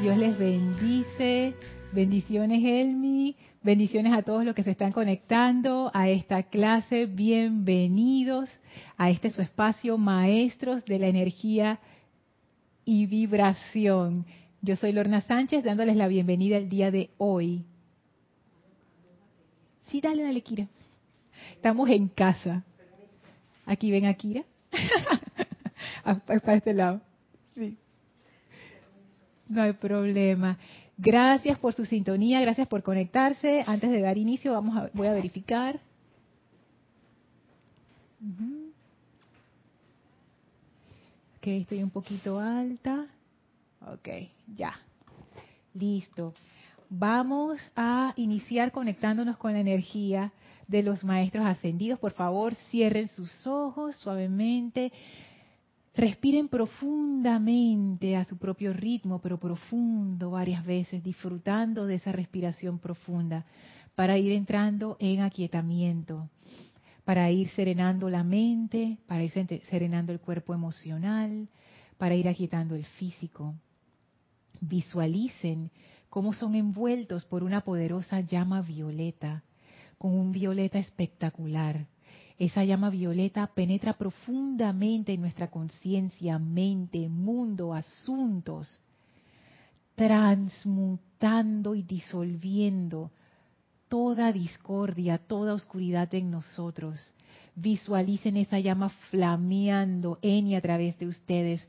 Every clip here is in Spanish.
Dios les bendice. Bendiciones, Elmi. Bendiciones a todos los que se están conectando a esta clase. Bienvenidos a este su espacio, maestros de la energía y vibración. Yo soy Lorna Sánchez dándoles la bienvenida el día de hoy. Sí, dale, dale, Kira. Estamos en casa. Aquí ven a Kira. Para este lado. Sí. No hay problema. Gracias por su sintonía, gracias por conectarse. Antes de dar inicio, vamos a, voy a verificar. Ok, estoy un poquito alta. Ok, ya. Listo. Vamos a iniciar conectándonos con la energía de los maestros ascendidos. Por favor, cierren sus ojos suavemente. Respiren profundamente a su propio ritmo, pero profundo varias veces, disfrutando de esa respiración profunda para ir entrando en aquietamiento, para ir serenando la mente, para ir serenando el cuerpo emocional, para ir aquietando el físico. Visualicen cómo son envueltos por una poderosa llama violeta, con un violeta espectacular esa llama violeta penetra profundamente en nuestra conciencia, mente, mundo, asuntos, transmutando y disolviendo toda discordia, toda oscuridad en nosotros. Visualicen esa llama flameando en y a través de ustedes,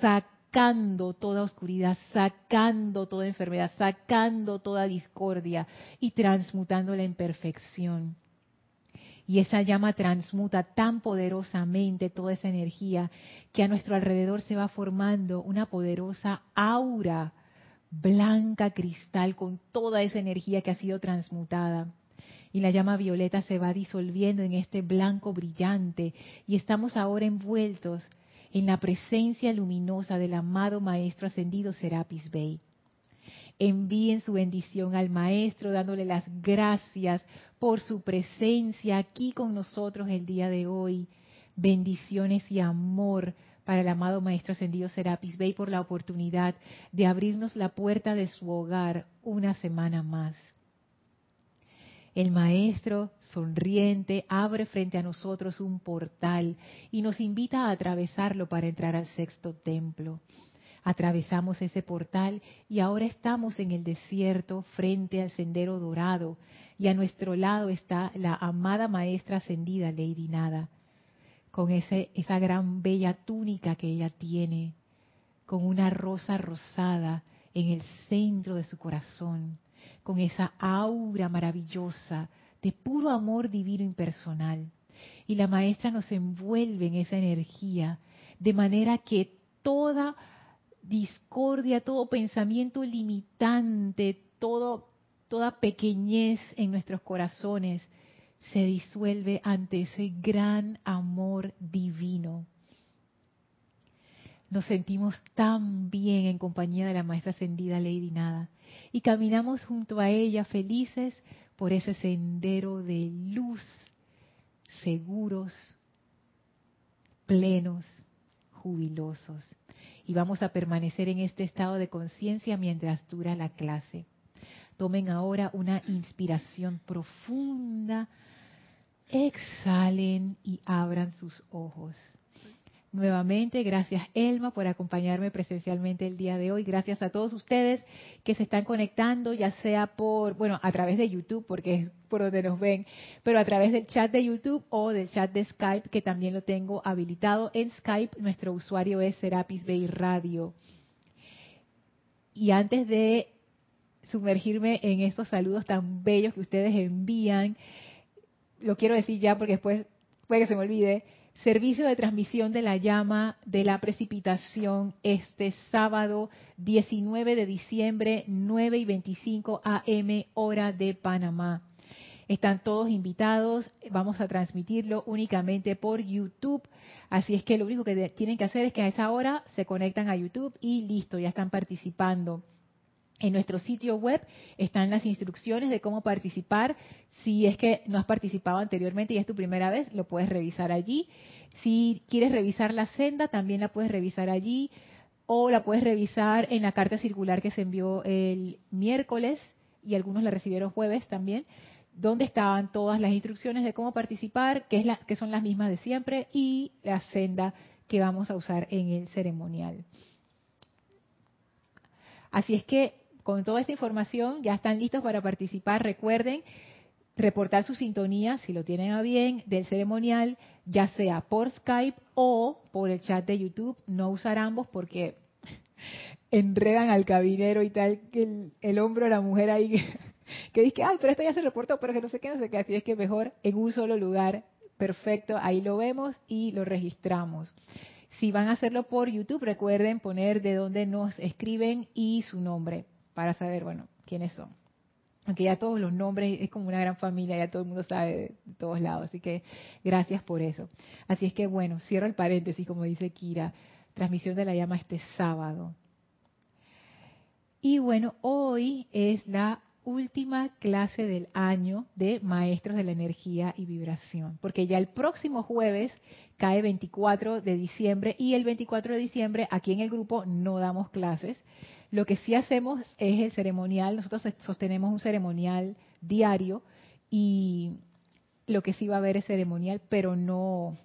sacando toda oscuridad, sacando toda enfermedad, sacando toda discordia y transmutándola en perfección y esa llama transmuta tan poderosamente toda esa energía que a nuestro alrededor se va formando una poderosa aura blanca cristal con toda esa energía que ha sido transmutada. Y la llama violeta se va disolviendo en este blanco brillante y estamos ahora envueltos en la presencia luminosa del amado Maestro Ascendido Serapis Bey envíen su bendición al Maestro, dándole las gracias por su presencia aquí con nosotros el día de hoy. Bendiciones y amor para el amado Maestro Ascendido Serapis Bey por la oportunidad de abrirnos la puerta de su hogar una semana más. El Maestro, sonriente, abre frente a nosotros un portal y nos invita a atravesarlo para entrar al sexto templo. Atravesamos ese portal y ahora estamos en el desierto frente al sendero dorado y a nuestro lado está la amada maestra ascendida Lady Nada con ese, esa gran bella túnica que ella tiene, con una rosa rosada en el centro de su corazón, con esa aura maravillosa de puro amor divino impersonal. Y la maestra nos envuelve en esa energía, de manera que toda discordia, todo pensamiento limitante, toda pequeñez en nuestros corazones se disuelve ante ese gran amor divino. Nos sentimos tan bien en compañía de la maestra ascendida Lady Nada y caminamos junto a ella felices por ese sendero de luz, seguros, plenos, jubilosos y vamos a permanecer en este estado de conciencia mientras dura la clase. Tomen ahora una inspiración profunda, exhalen y abran sus ojos. Nuevamente, gracias Elma por acompañarme presencialmente el día de hoy. Gracias a todos ustedes que se están conectando, ya sea por, bueno, a través de YouTube, porque es por donde nos ven, pero a través del chat de YouTube o del chat de Skype, que también lo tengo habilitado. En Skype, nuestro usuario es Serapis Bay Radio. Y antes de sumergirme en estos saludos tan bellos que ustedes envían, lo quiero decir ya porque después puede que se me olvide servicio de transmisión de la llama de la precipitación este sábado 19 de diciembre 9 y 25 AM hora de Panamá. Están todos invitados, vamos a transmitirlo únicamente por YouTube, así es que lo único que tienen que hacer es que a esa hora se conectan a YouTube y listo, ya están participando. En nuestro sitio web están las instrucciones de cómo participar. Si es que no has participado anteriormente y es tu primera vez, lo puedes revisar allí. Si quieres revisar la senda, también la puedes revisar allí. o la puedes revisar en la carta circular que se envió el miércoles y algunos la recibieron jueves también, donde estaban todas las instrucciones de cómo participar, que, son las mismas de siempre, y la senda que vamos a usar en el ceremonial. Así es que con toda esta información ya están listos para participar. Recuerden reportar su sintonía, si lo tienen a bien, del ceremonial, ya sea por Skype o por el chat de YouTube. No usar ambos porque enredan al cabinero y tal, que el, hombro de la mujer ahí que, dice, ay, pero esto ya se reportó, pero que no sé qué, no sé qué. Así es que mejor en un solo lugar, perfecto, ahí lo vemos y lo registramos. Si van a hacerlo por YouTube, recuerden poner de dónde nos escriben y su nombre para saber, bueno, quiénes son. Aunque ya todos los nombres es como una gran familia, ya todo el mundo sabe de todos lados. Así que gracias por eso. Así es que bueno, cierro el paréntesis, como dice Kira. Transmisión de la llama este sábado. Y bueno, hoy es la última clase del año de Maestros de la Energía y Vibración, porque ya el próximo jueves cae 24 de diciembre y el 24 de diciembre aquí en el grupo no damos clases. Lo que sí hacemos es el ceremonial, nosotros sostenemos un ceremonial diario y lo que sí va a haber es ceremonial, pero no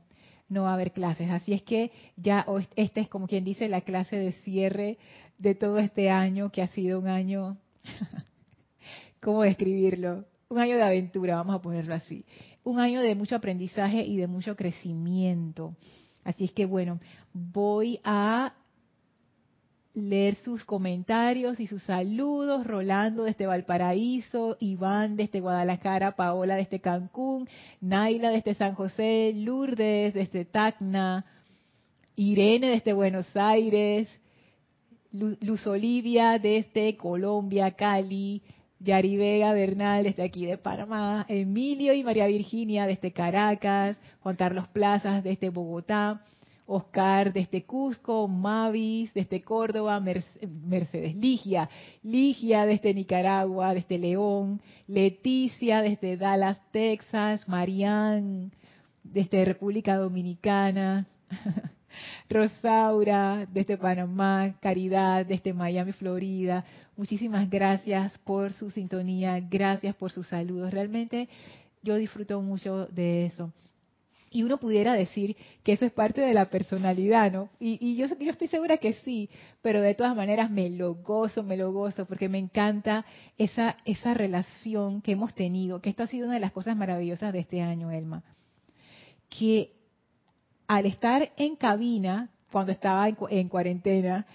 no va a haber clases. Así es que ya esta es como quien dice la clase de cierre de todo este año que ha sido un año ¿cómo describirlo? Un año de aventura, vamos a ponerlo así. Un año de mucho aprendizaje y de mucho crecimiento. Así es que bueno, voy a leer sus comentarios y sus saludos. Rolando desde Valparaíso, Iván desde Guadalajara, Paola desde Cancún, Naila desde San José, Lourdes desde Tacna, Irene desde Buenos Aires, Luz Olivia desde Colombia, Cali, Yari Vega Bernal desde aquí de Panamá, Emilio y María Virginia desde Caracas, Juan Carlos Plazas desde Bogotá, Oscar desde Cusco, Mavis desde Córdoba, Mercedes Ligia, Ligia desde Nicaragua, desde León, Leticia desde Dallas, Texas, Marianne desde República Dominicana, Rosaura desde Panamá, Caridad desde Miami, Florida. Muchísimas gracias por su sintonía, gracias por sus saludos. Realmente yo disfruto mucho de eso. Y uno pudiera decir que eso es parte de la personalidad, ¿no? Y, yo, yo estoy segura que sí, pero de todas maneras me lo gozo, me lo gozo, porque me encanta esa, esa relación que hemos tenido, que esto ha sido una de las cosas maravillosas de este año, Elma. Que al estar en cabina, cuando estaba en, cuarentena,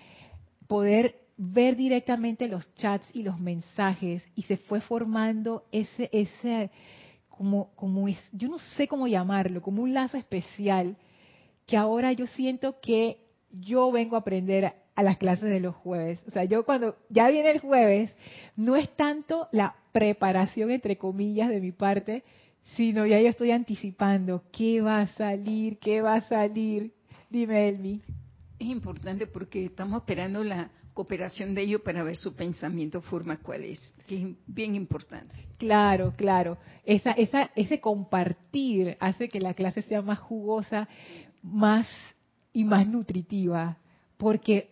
poder ver directamente los chats y los mensajes y se fue formando ese ese como como yo no sé cómo llamarlo, como un lazo especial que ahora yo siento que yo vengo a aprender a las clases de los jueves. O sea, yo cuando ya viene el jueves, no es tanto la preparación entre comillas de mi parte, sino ya yo estoy anticipando qué va a salir, qué va a salir. Dime, Elmi. Es importante porque estamos esperando la cooperación de ellos para ver su pensamiento, forma cuál es, que es bien importante. Claro, claro. Esa, esa, ese compartir hace que la clase sea más jugosa, más y más nutritiva, porque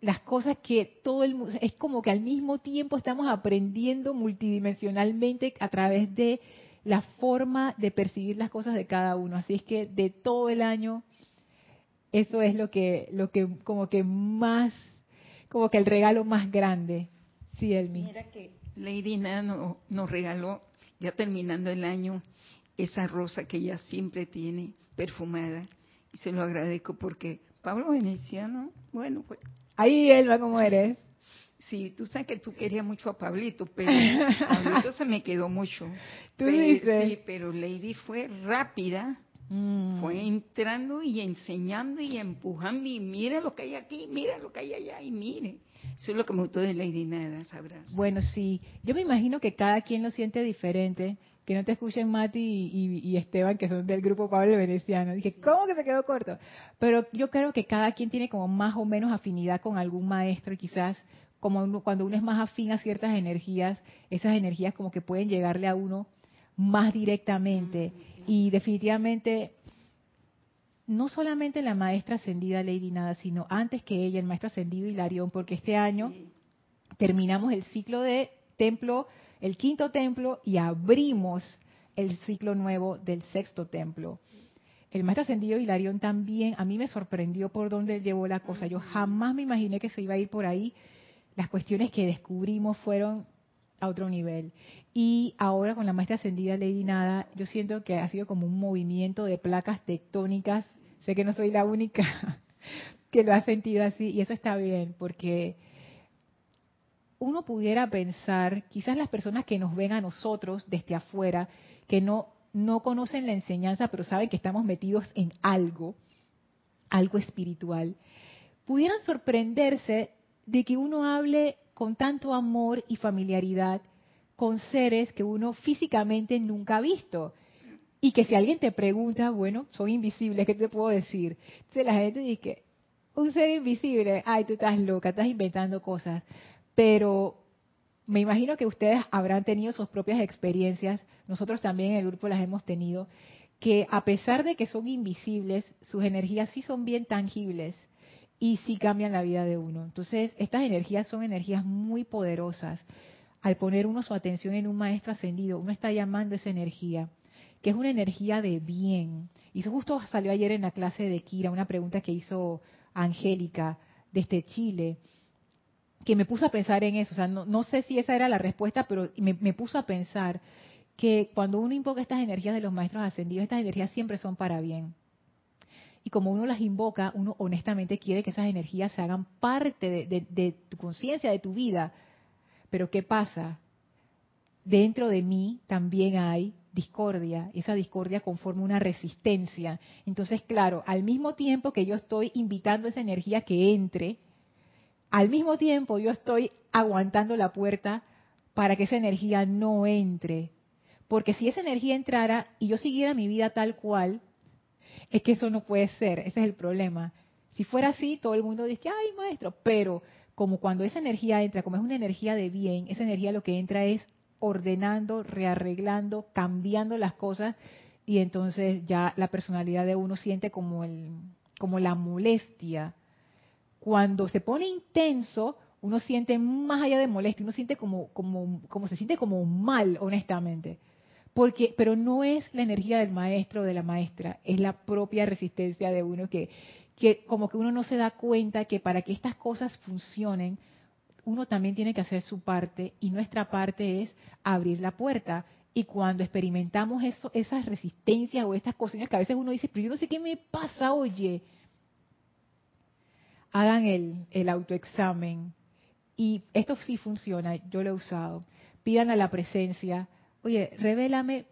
las cosas que todo el mundo, es como que al mismo tiempo estamos aprendiendo multidimensionalmente a través de la forma de percibir las cosas de cada uno. Así es que de todo el año, eso es lo que, lo que como que más, como que el regalo más grande. Sí, Elmi. Mira que Lady nos regaló, ya terminando el año, esa rosa que ella siempre tiene perfumada. Y se lo agradezco porque Pablo Veneciano, bueno, pues. Ahí, Elma, ¿cómo eres? Sí, tú sabes que tú querías mucho a Pablito, pero Pablito se me quedó mucho. ¿Tú dices? Sí, pero Lady fue rápida, mm. fue entrando y enseñando y empujando y mira lo que hay aquí, mira lo que hay allá y mire. Eso es lo que me gustó de Lady Nada, sabrás. Bueno, sí, yo me imagino que cada quien lo siente diferente. Que no te escuchen Mati y, Esteban, que son del grupo Pablo Veneciano. Dije, ¿cómo que se quedó corto? Pero yo creo que cada quien tiene como más o menos afinidad con algún maestro y quizás como cuando uno es más afín a ciertas energías, esas energías como que pueden llegarle a uno más directamente. Y definitivamente no solamente la maestra ascendida Lady Nada, sino antes que ella, el maestro ascendido Hilarión, porque este año terminamos el ciclo de templo, el quinto templo, y abrimos el ciclo nuevo del sexto templo. El maestro ascendido Hilarión también, a mí me sorprendió por dónde llevó la cosa. Yo jamás me imaginé que se iba a ir por ahí. Las cuestiones que descubrimos fueron a otro nivel. Y ahora con la maestra ascendida Lady Nada, yo siento que ha sido como un movimiento de placas tectónicas. Sé que no soy la única que lo ha sentido así y eso está bien porque uno pudiera pensar, quizás las personas que nos ven a nosotros desde afuera, que no, no conocen la enseñanza, pero saben que estamos metidos en algo, algo espiritual, pudieran sorprenderse de que uno hable con tanto amor y familiaridad con seres que uno físicamente nunca ha visto. Y que si alguien te pregunta, bueno, son invisibles, ¿qué te puedo decir? La gente dice, un ser invisible, ay, tú estás loca, estás inventando cosas pero me imagino que ustedes habrán tenido sus propias experiencias, nosotros también en el grupo las hemos tenido, que a pesar de que son invisibles, sus energías sí son bien tangibles y sí cambian la vida de uno. Entonces, estas energías son energías muy poderosas. Al poner uno su atención en un maestro ascendido, uno está llamando esa energía, que es una energía de bien. Y eso justo salió ayer en la clase de Kira, una pregunta que hizo Angélica desde Chile que me puso a pensar en eso. O sea, no, sé si esa era la respuesta, pero me, me, puso a pensar que cuando uno invoca estas energías de los maestros ascendidos, estas energías siempre son para bien. Y como uno las invoca, uno honestamente quiere que esas energías se hagan parte de, de tu conciencia, de tu vida. Pero ¿qué pasa? Dentro de mí también hay discordia. Esa discordia conforma una resistencia. Entonces, claro, al mismo tiempo que yo estoy invitando esa energía que entre, al mismo tiempo yo estoy aguantando la puerta para que esa energía no entre. Porque si esa energía entrara y yo siguiera mi vida tal cual, es que eso no puede ser, ese es el problema. Si fuera así, todo el mundo dice, ay maestro, pero como cuando esa energía entra, como es una energía de bien, esa energía lo que entra es ordenando, rearreglando, cambiando las cosas y entonces ya la personalidad de uno siente como el como la molestia cuando se pone intenso, uno siente más allá de molestia, uno siente como, como, como se siente como mal, honestamente. Porque, pero no es la energía del maestro o de la maestra, es la propia resistencia de uno que, que como que uno no se da cuenta que para que estas cosas funcionen, uno también tiene que hacer su parte y nuestra parte es abrir la puerta. Y cuando experimentamos eso, esas resistencias o estas cosas que a veces uno dice, pero yo no sé qué me pasa, oye, hagan el, el autoexamen. Y esto sí funciona, yo lo he usado. Pidan a la presencia, oye, revélame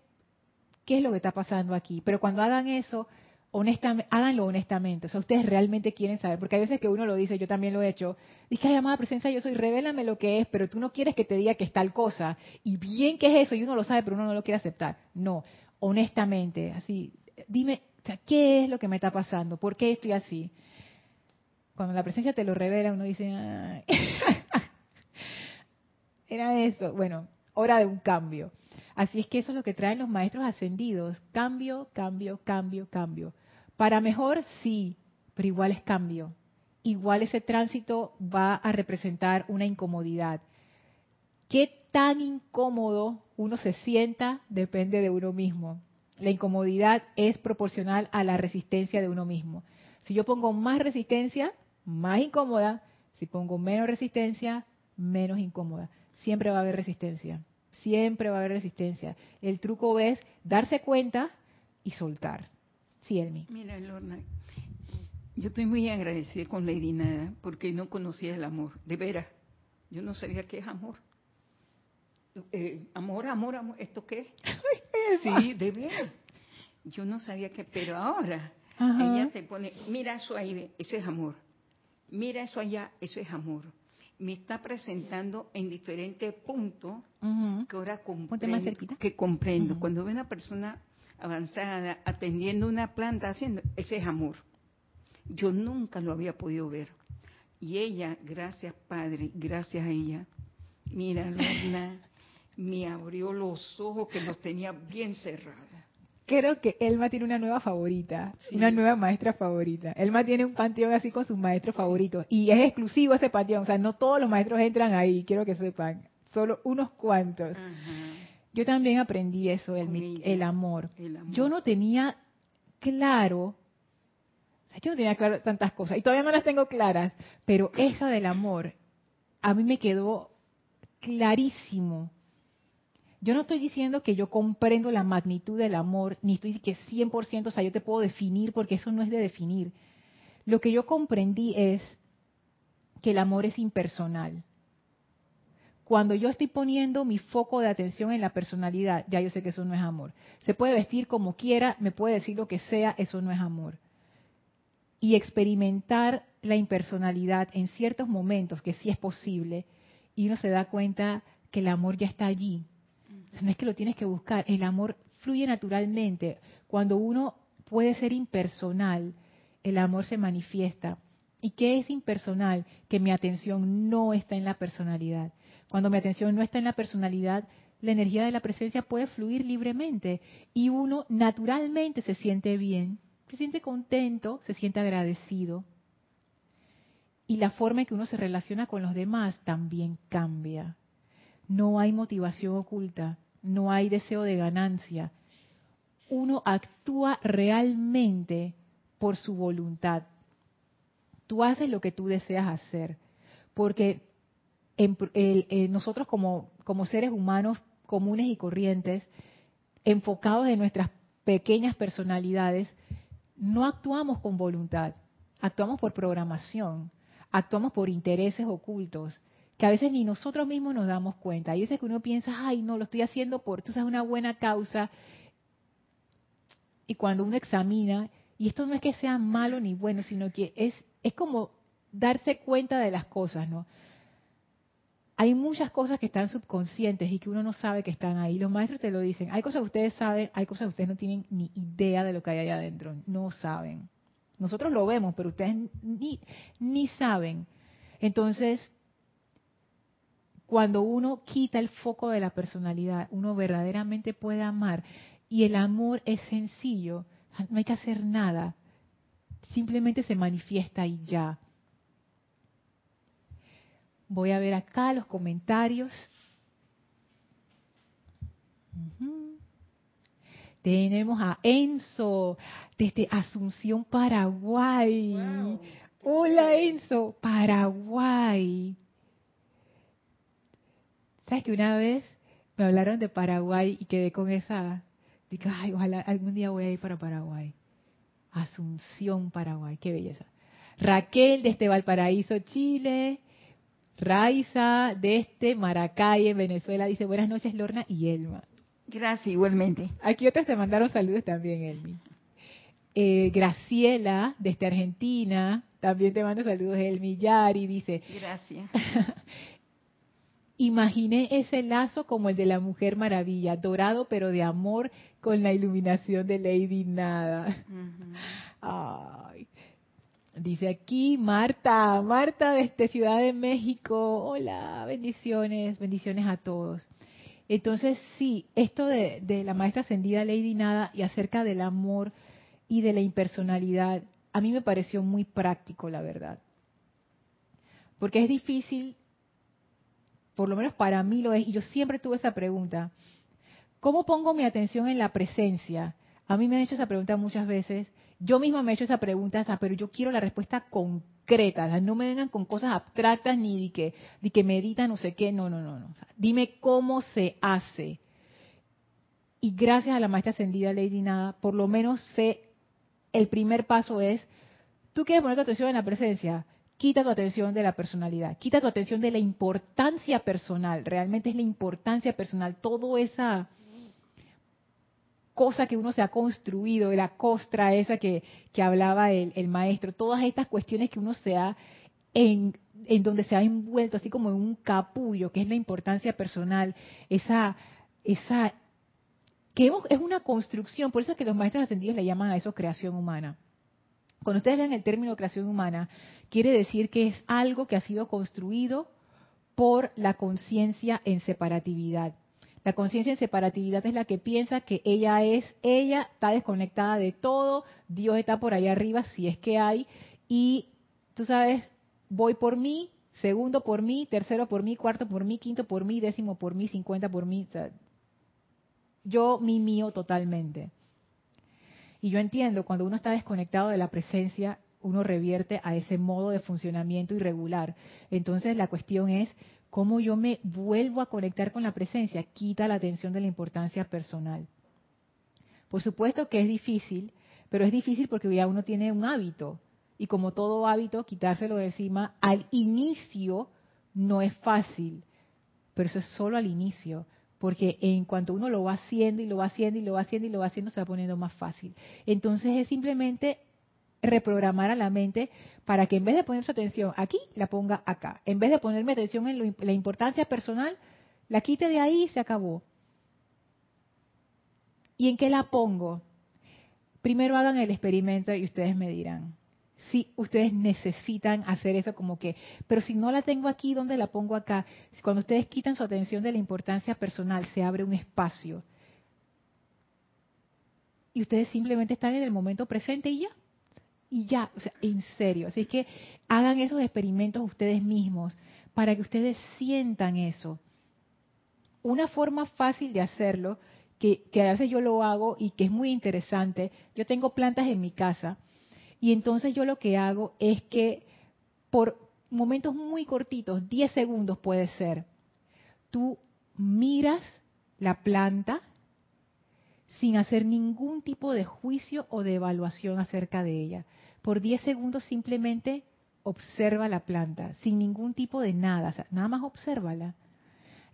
qué es lo que está pasando aquí. Pero cuando hagan eso, honestamente, háganlo honestamente. O sea, ustedes realmente quieren saber, porque hay veces que uno lo dice, yo también lo he hecho. Dice, llamada presencia, yo soy, revélame lo que es, pero tú no quieres que te diga que es tal cosa. Y bien que es eso, y uno lo sabe, pero uno no lo quiere aceptar. No, honestamente, así, dime, ¿qué es lo que me está pasando? ¿Por qué estoy así? cuando la presencia te lo revela, uno dice, era eso. Bueno, hora de un cambio. Así es que eso es lo que traen los maestros ascendidos. Cambio, cambio, cambio, cambio. Para mejor, sí, pero igual es cambio. Igual ese tránsito va a representar una incomodidad. ¿Qué tan incómodo uno se sienta? Depende de uno mismo. La incomodidad es proporcional a la resistencia de uno mismo. Si yo pongo más resistencia, más incómoda, si pongo menos resistencia, menos incómoda. Siempre va a haber resistencia, siempre va a haber resistencia. El truco es darse cuenta y soltar. Sí, Elmi. Mira, Lorna, yo estoy muy agradecida con Lady Nada porque no conocía el amor, de veras. Yo no sabía qué es amor. Eh, amor, amor, amor, ¿esto qué? sí, de veras. Yo no sabía qué, pero ahora ella te pone, mira eso ahí, ese es amor mira eso allá, eso es amor. Me está presentando en diferentes puntos que ahora comprendo. Que comprendo. Cuando ve una persona avanzada atendiendo una planta haciendo, ese es amor. Yo nunca lo había podido ver. Y ella, gracias Padre, gracias a ella, mira, Lorna, me abrió los ojos que los tenía bien cerrados. Creo que Elma tiene una nueva favorita, una nueva maestra favorita. Elma tiene un panteón así con sus maestros favoritos y es exclusivo ese panteón, o sea, no todos los maestros entran ahí, quiero que sepan, solo unos cuantos. Yo también aprendí eso, el, el, amor. Yo no tenía claro, yo no tenía claro tantas cosas y todavía no las tengo claras, pero esa del amor a mí me quedó clarísimo yo no estoy diciendo que yo comprendo la magnitud del amor, ni estoy que 100%, o sea, yo te puedo definir, porque eso no es de definir. Lo que yo comprendí es que el amor es impersonal. Cuando yo estoy poniendo mi foco de atención en la personalidad, ya yo sé que eso no es amor. Se puede vestir como quiera, me puede decir lo que sea, eso no es amor. Y experimentar la impersonalidad en ciertos momentos, que sí es posible, y uno se da cuenta que el amor ya está allí, no es que lo tienes que buscar, el amor fluye naturalmente. Cuando uno puede ser impersonal, el amor se manifiesta. ¿Y qué es impersonal? Que mi atención no está en la personalidad. Cuando mi atención no está en la personalidad, la energía de la presencia puede fluir libremente y uno naturalmente se siente bien, se siente contento, se siente agradecido. Y la forma en que uno se relaciona con los demás también cambia. No hay motivación oculta no hay deseo de ganancia. Uno actúa realmente por su voluntad. Tú haces lo que tú deseas hacer, porque nosotros como, como seres humanos comunes y corrientes, enfocados en nuestras pequeñas personalidades, no actuamos con voluntad, actuamos por programación, actuamos por intereses ocultos que a veces ni nosotros mismos nos damos cuenta. Hay veces que uno piensa, ay, no, lo estoy haciendo por, tú sabes, una buena causa. Y cuando uno examina, y esto no es que sea malo ni bueno, sino que es, es como darse cuenta de las cosas, ¿no? Hay muchas cosas que están subconscientes y que uno no sabe que están ahí. Los maestros te lo dicen. Hay cosas que ustedes saben, hay cosas que ustedes no tienen ni idea de lo que hay allá adentro. No saben. Nosotros lo vemos, pero ustedes ni, ni saben. Entonces, cuando uno quita el foco de la personalidad, uno verdaderamente puede amar. Y el amor es sencillo, no hay que hacer nada, simplemente se manifiesta y ya. Voy a ver acá los comentarios. Tenemos a Enzo desde Asunción, Paraguay. Hola Enzo, Paraguay. ¿Sabes que una vez me hablaron de Paraguay y quedé con esa... Digo, ay, ojalá algún día voy a ir para Paraguay. Asunción, Paraguay, qué belleza. Raquel desde Valparaíso, Chile. Raiza desde Maracay, en Venezuela, dice buenas noches Lorna y Elma. Gracias, igualmente. Aquí otras te mandaron saludos también, Elmi. Eh, Graciela, desde Argentina, también te mando saludos, Elmi. Yari dice. Gracias. Imaginé ese lazo como el de la Mujer Maravilla, dorado pero de amor con la iluminación de Lady Nada. Dice aquí Marta, Marta desde Ciudad de México. Hola, bendiciones, bendiciones a todos. Entonces, sí, esto de, de la maestra ascendida Lady Nada y acerca del amor y de la impersonalidad, a mí me pareció muy práctico, la verdad. Porque es difícil por lo menos para mí lo es, y yo siempre tuve esa pregunta, ¿cómo pongo mi atención en la presencia? A mí me han hecho esa pregunta muchas veces, yo misma me he hecho esa pregunta, pero yo quiero la respuesta concreta, no me vengan con cosas abstractas ni de que, de medita no sé qué, no, no, no, no. dime cómo se hace. Y gracias a la maestra ascendida Lady Nada, por lo menos sé, el primer paso es, tú quieres poner tu atención en la presencia, quita tu atención de la personalidad, quita tu atención de la importancia personal, realmente es la importancia personal, toda esa cosa que uno se ha construido, la costra esa que, hablaba el, maestro, todas estas cuestiones que uno se ha, en, en donde se ha envuelto así como en un capullo, que es la importancia personal, esa, esa, que es una construcción, por eso es que los maestros ascendidos le llaman a eso creación humana cuando ustedes ven el término creación humana, quiere decir que es algo que ha sido construido por la conciencia en separatividad. La conciencia en separatividad es la que piensa que ella es, ella está desconectada de todo, Dios está por allá arriba, si es que hay, y tú sabes, voy por mí, segundo por mí, tercero por mí, cuarto por mí, quinto por mí, décimo por mí, cincuenta por mí. yo, mi mío totalmente. Y yo entiendo, cuando uno está desconectado de la presencia, uno revierte a ese modo de funcionamiento irregular. Entonces la cuestión es cómo yo me vuelvo a conectar con la presencia, quita la atención de la importancia personal. Por supuesto que es difícil, pero es difícil porque ya uno tiene un hábito. Y como todo hábito, quitárselo de encima al inicio no es fácil, pero eso es solo al inicio, porque en cuanto uno lo va haciendo y lo va haciendo y lo va haciendo y lo va haciendo, se va poniendo más fácil. Entonces es simplemente reprogramar a la mente para que en vez de poner su atención aquí, la ponga acá. En vez de ponerme atención en la importancia personal, la quite de ahí y se acabó. ¿Y en qué la pongo? Primero hagan el experimento y ustedes me dirán si ustedes necesitan hacer eso como que, pero si no la tengo aquí, ¿dónde la pongo acá? Cuando ustedes quitan su atención de la importancia personal, se abre un espacio. Y ustedes simplemente están en el momento presente y ya. Y ya, o sea, en serio. Así es que hagan esos experimentos ustedes mismos para que ustedes sientan eso. Una forma fácil de hacerlo, que, que a veces yo lo hago y que es muy interesante, yo tengo plantas en mi casa y entonces yo lo que hago es que por momentos muy cortitos, 10 segundos puede ser, tú miras la planta sin hacer ningún tipo de juicio o de evaluación acerca de ella. Por 10 segundos simplemente observa la planta, sin ningún tipo de nada, nada más obsérvala.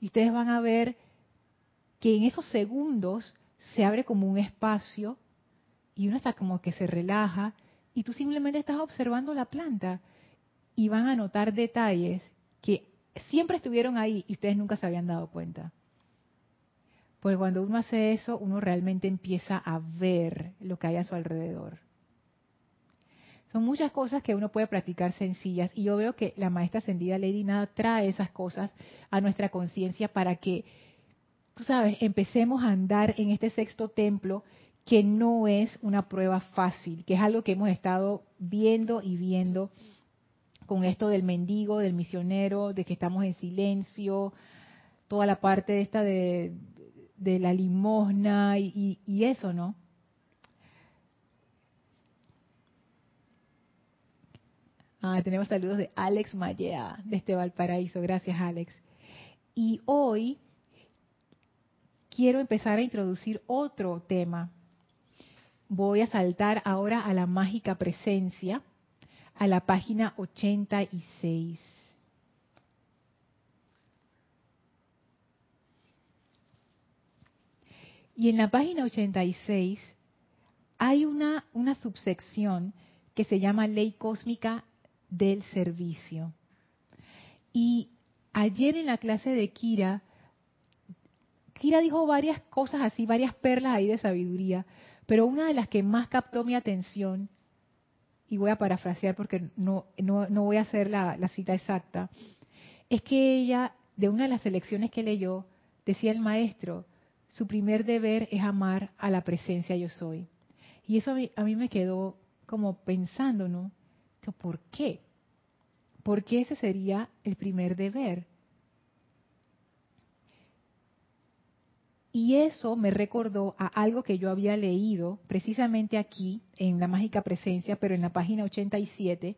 Y ustedes van a ver que en esos segundos se abre como un espacio y uno está como que se relaja y tú simplemente estás observando la planta y van a notar detalles que siempre estuvieron ahí y ustedes nunca se habían dado cuenta. Porque cuando uno hace eso, uno realmente empieza a ver lo que hay a su alrededor. Son muchas cosas que uno puede practicar sencillas y yo veo que la maestra ascendida Lady Nada trae esas cosas a nuestra conciencia para que, tú sabes, empecemos a andar en este sexto templo que no es una prueba fácil, que es algo que hemos estado viendo y viendo con esto del mendigo, del misionero, de que estamos en silencio, toda la parte esta de, la limosna y, y, eso, ¿no? Ah, tenemos saludos de Alex Mallea, este Valparaíso. Gracias, Alex. Y hoy quiero empezar a introducir otro tema voy a saltar ahora a la mágica presencia, a la página 86. Y en la página 86 hay una, una subsección que se llama Ley Cósmica del Servicio. Y ayer en la clase de Kira, Kira dijo varias cosas así, varias perlas ahí de sabiduría, pero una de las que más captó mi atención, y voy a parafrasear porque no, no, voy a hacer la, la cita exacta, es que ella, de una de las lecciones que leyó, decía el maestro, su primer deber es amar a la presencia yo soy. Y eso a mí, a mí me quedó como pensando, ¿no? ¿Por qué? ¿Por qué ese sería el primer deber? Y eso me recordó a algo que yo había leído precisamente aquí, en la mágica presencia, pero en la página 87,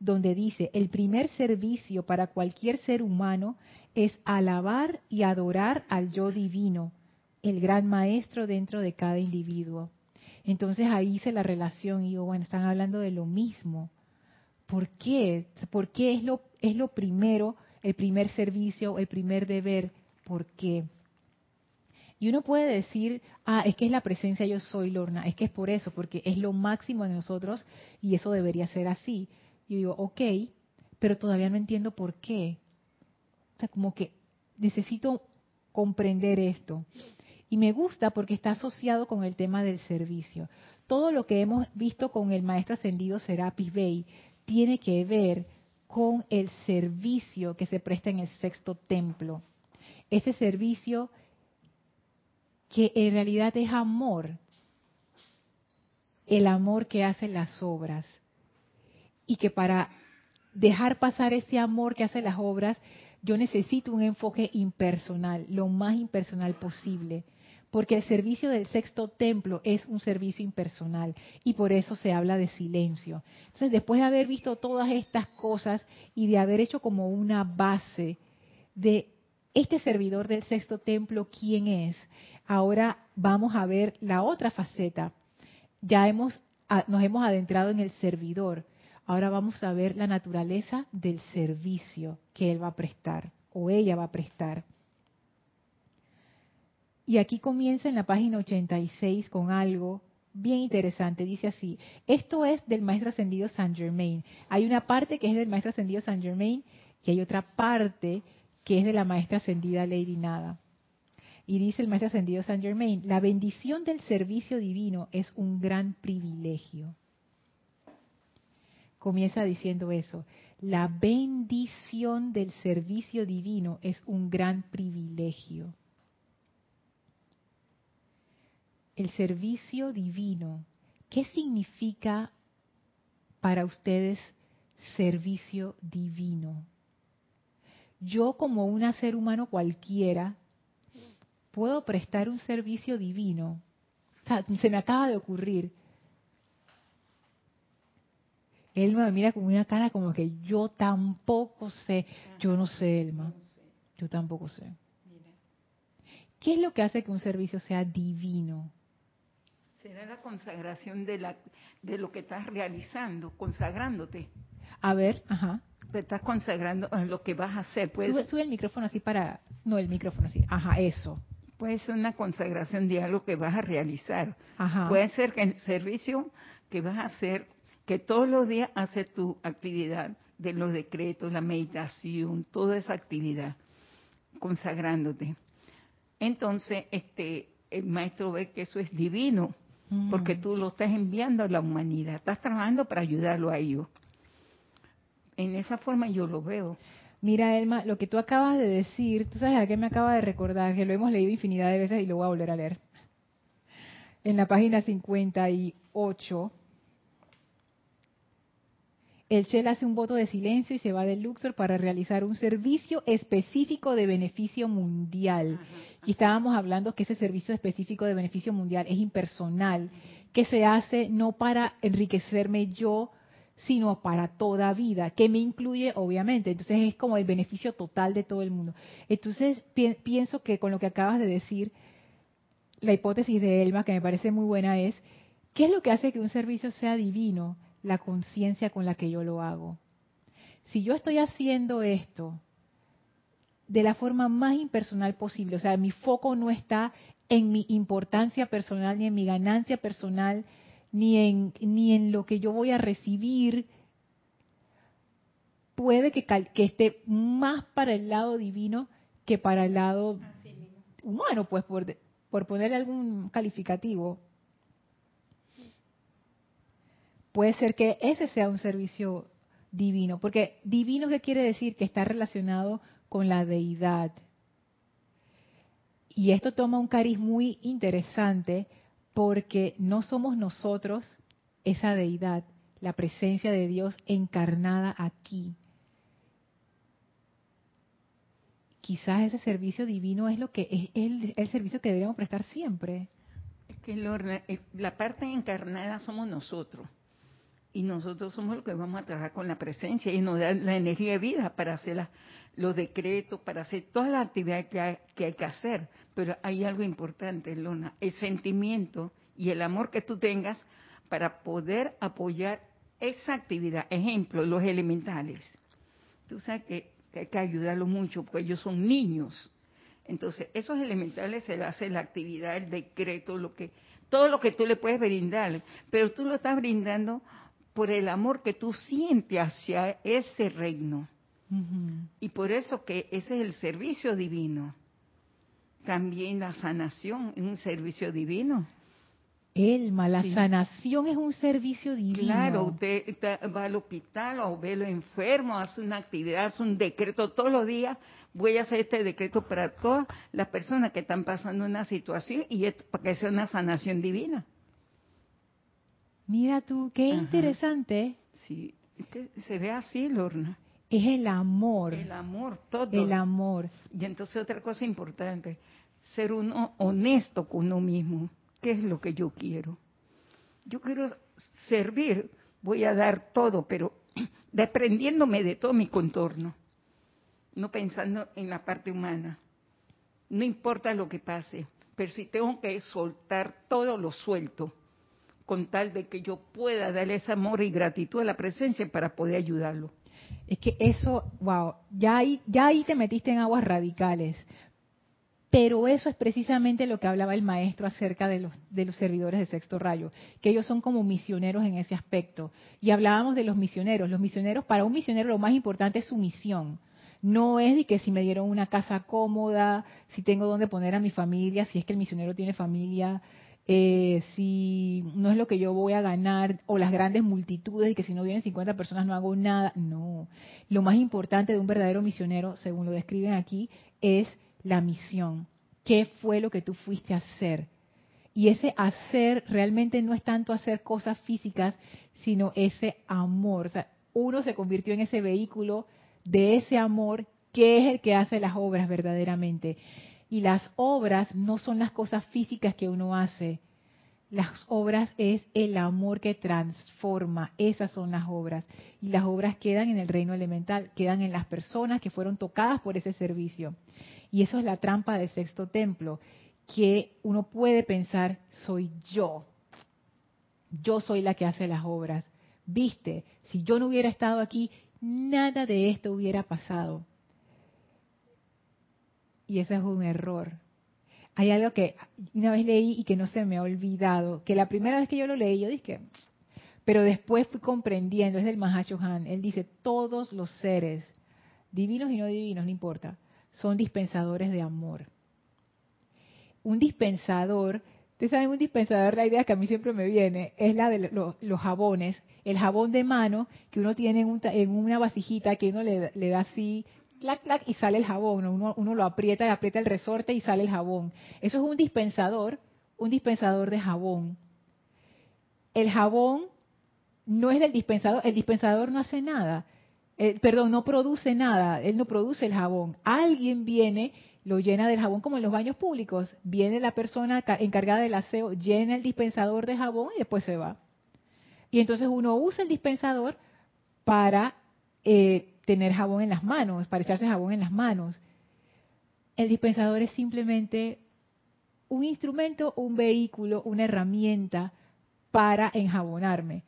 donde dice, el primer servicio para cualquier ser humano es alabar y adorar al yo divino, el gran maestro dentro de cada individuo. Entonces ahí hice la relación y digo, bueno, están hablando de lo mismo. ¿Por qué? ¿Por qué es lo, es lo primero, el primer servicio, el primer deber? ¿Por qué? Y uno puede decir, ah, es que es la presencia yo soy, Lorna, es que es por eso, porque es lo máximo en nosotros y eso debería ser así. Y digo, ok, pero todavía no entiendo por qué. O sea, como que necesito comprender esto. Y me gusta porque está asociado con el tema del servicio. Todo lo que hemos visto con el maestro ascendido Serapis Bey tiene que ver con el servicio que se presta en el sexto templo. Ese servicio que en realidad es amor, el amor que hace las obras. Y que para dejar pasar ese amor que hace las obras, yo necesito un enfoque impersonal, lo más impersonal posible, porque el servicio del sexto templo es un servicio impersonal y por eso se habla de silencio. Entonces, después de haber visto todas estas cosas y de haber hecho como una base de este servidor del sexto templo, ¿quién es? Ahora vamos a ver la otra faceta. Ya hemos, nos hemos adentrado en el servidor Ahora vamos a ver la naturaleza del servicio que él va a prestar o ella va a prestar. Y aquí comienza en la página 86 con algo bien interesante. Dice así, esto es del Maestro Ascendido Saint Germain. Hay una parte que es del Maestro Ascendido Saint Germain y hay otra parte que es de la Maestra Ascendida Lady Nada. Y dice el Maestro Ascendido Saint Germain, la bendición del servicio divino es un gran privilegio comienza diciendo eso. La bendición del servicio divino es un gran privilegio. El servicio divino, ¿qué significa para ustedes servicio divino? Yo como un ser humano cualquiera puedo prestar un servicio divino. se me acaba de ocurrir Elma me mira con una cara como que yo tampoco sé. Yo no sé, Elma. Yo tampoco sé. ¿Qué es lo que hace que un servicio sea divino? Será la consagración de, la, de lo que estás realizando, consagrándote. A ver, ajá. Te estás consagrando en lo que vas a hacer. Sube, sube el micrófono así para... No, el micrófono así. Ajá, eso. Puede ser una consagración de algo que vas a realizar. Ajá. Puede ser que el servicio que vas a hacer que todos los días haces tu actividad de los decretos, la meditación, toda esa actividad, consagrándote. Entonces, este, el maestro ve que eso es divino, mm. porque tú lo estás enviando a la humanidad, estás trabajando para ayudarlo a ellos. En esa forma yo lo veo. Mira, Elma, lo que tú acabas de decir, tú sabes a qué me acaba de recordar, que lo hemos leído infinidad de veces y lo voy a volver a leer. En la página 58 el Shell hace un voto de silencio y se va del Luxor para realizar un servicio específico de beneficio mundial. Y estábamos hablando que ese servicio específico de beneficio mundial es impersonal, que se hace no para enriquecerme yo, sino para toda vida, que me incluye obviamente. Entonces es como el beneficio total de todo el mundo. Entonces pienso que con lo que acabas de decir, la hipótesis de Elma, que me parece muy buena, es, ¿qué es lo que hace que un servicio sea divino? la conciencia con la que yo lo hago. Si yo estoy haciendo esto de la forma más impersonal posible, o sea, mi foco no está en mi importancia personal, ni en mi ganancia personal, ni en, ni en lo que yo voy a recibir, puede que, que esté más para el lado divino que para el lado humano, pues por, por ponerle algún calificativo. puede ser que ese sea un servicio divino, porque divino qué quiere decir que está relacionado con la deidad. Y esto toma un cariz muy interesante porque no somos nosotros esa deidad, la presencia de Dios encarnada aquí. Quizás ese servicio divino es lo que es el, servicio que deberíamos prestar siempre. Es que la parte encarnada somos nosotros y nosotros somos los que vamos a trabajar con la presencia y nos da la energía de vida para hacer los decretos, para hacer todas las actividades que hay, que hacer. Pero hay algo importante, Luna, el sentimiento y el amor que tú tengas para poder apoyar esa actividad. Ejemplo, los elementales. Tú sabes que, hay que ayudarlos mucho porque ellos son niños. Entonces, esos elementales se le hace la actividad, el decreto, lo que, todo lo que tú le puedes brindar, pero tú lo estás brindando por el amor que tú sientes hacia ese reino. Y por eso que ese es el servicio divino. También la sanación es un servicio divino. Elma, la Sí. sanación es un servicio divino. Claro, usted va al hospital o ve lo enfermo, hace una actividad, hace un decreto todos los días. Voy a hacer este decreto para todas las personas que están pasando una situación y es para que sea una sanación divina. Mira tú, qué Ajá. interesante. Sí, es que se ve así, Lorna. Es el amor. El amor, todo. El amor. Y entonces otra cosa importante, ser uno honesto con uno mismo. ¿Qué es lo que yo quiero? Yo quiero servir, voy a dar todo, pero desprendiéndome de todo mi contorno, no pensando en la parte humana. No importa lo que pase, pero si tengo que soltar todo lo suelto, con tal de que yo pueda darle ese amor y gratitud a la presencia para poder ayudarlo. Es que eso, wow, ya ahí, ya ahí te metiste en aguas radicales. Pero eso es precisamente lo que hablaba el maestro acerca de los, de los servidores de sexto rayo, que ellos son como misioneros en ese aspecto. Y hablábamos de los misioneros. Los misioneros, para un misionero lo más importante es su misión. No es de que si me dieron una casa cómoda, si tengo dónde poner a mi familia, si es que el misionero tiene familia, eh, si no es lo que yo voy a ganar, o las grandes multitudes y que si no vienen 50 personas no hago nada. No. Lo más importante de un verdadero misionero, según lo describen aquí, es la misión. ¿Qué fue lo que tú fuiste a hacer? Y ese hacer realmente no es tanto hacer cosas físicas, sino ese amor. O sea, uno se convirtió en ese vehículo de ese amor que es el que hace las obras verdaderamente. Y las obras no son las cosas físicas que uno hace. Las obras es el amor que transforma. Esas son las obras. Y las obras quedan en el reino elemental, quedan en las personas que fueron tocadas por ese servicio. Y eso es la trampa del sexto templo, que uno puede pensar, soy yo. Yo soy la que hace las obras. Viste, si yo no hubiera estado aquí, nada de esto hubiera pasado. Y ese es un error. Hay algo que una vez leí y que no se me ha olvidado, que la primera vez que yo lo leí, yo dije, pero después fui comprendiendo, es del Mahashohan, él dice, todos los seres, divinos y no divinos, no importa, son dispensadores de amor. Un dispensador, ustedes saben, un dispensador, la idea que a mí siempre me viene, es la de lo- los jabones, el jabón de mano que uno tiene en, un en una vasijita que uno le, le da así, clac, clac, y sale el jabón, uno, uno lo aprieta, aprieta el resorte y sale el jabón. Eso es un dispensador, un dispensador de jabón. El jabón no es del dispensador, el dispensador no hace nada. Eh, perdón, no produce nada, él no produce el jabón. Alguien viene, lo llena del jabón como en los baños públicos. Viene la persona ca- encargada del aseo, llena el dispensador de jabón y después se va. Y entonces uno usa el dispensador para eh, tener jabón en las manos, para echarse jabón en las manos. El dispensador es simplemente un instrumento, un vehículo, una herramienta para enjabonarme.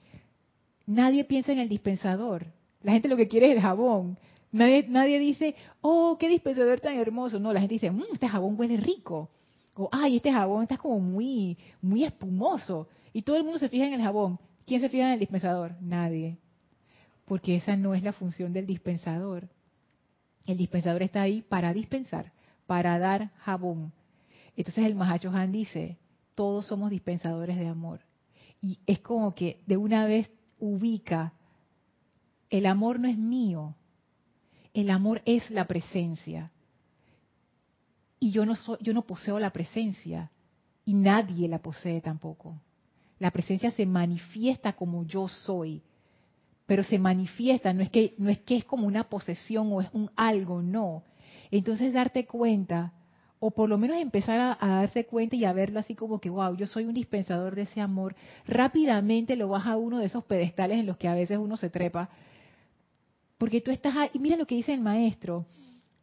Nadie piensa en el dispensador. La gente lo que quiere es el jabón. Nadie, nadie dice, oh, qué dispensador tan hermoso. No, la gente dice, mmm, este jabón huele rico. O, ay, este jabón está como muy, muy espumoso. Y todo el mundo se fija en el jabón. ¿Quién se fija en el dispensador? Nadie. Porque esa no es la función del dispensador. El dispensador está ahí para dispensar, para dar jabón. Entonces el Mahacho Han dice, todos somos dispensadores de amor. Y es como que de una vez ubica, el amor no es mío, el amor es la presencia. Y yo no, yo no poseo la presencia, y nadie la posee tampoco. La presencia se manifiesta como yo soy, pero se manifiesta, no es que, no es, que es como una posesión o es un algo, no. Entonces darte cuenta, o por lo menos empezar a, darse cuenta y a verlo así como que, wow, yo soy un dispensador de ese amor, rápidamente lo baja a uno de esos pedestales en los que a veces uno se trepa, porque tú estás ahí, y mira lo que dice el maestro,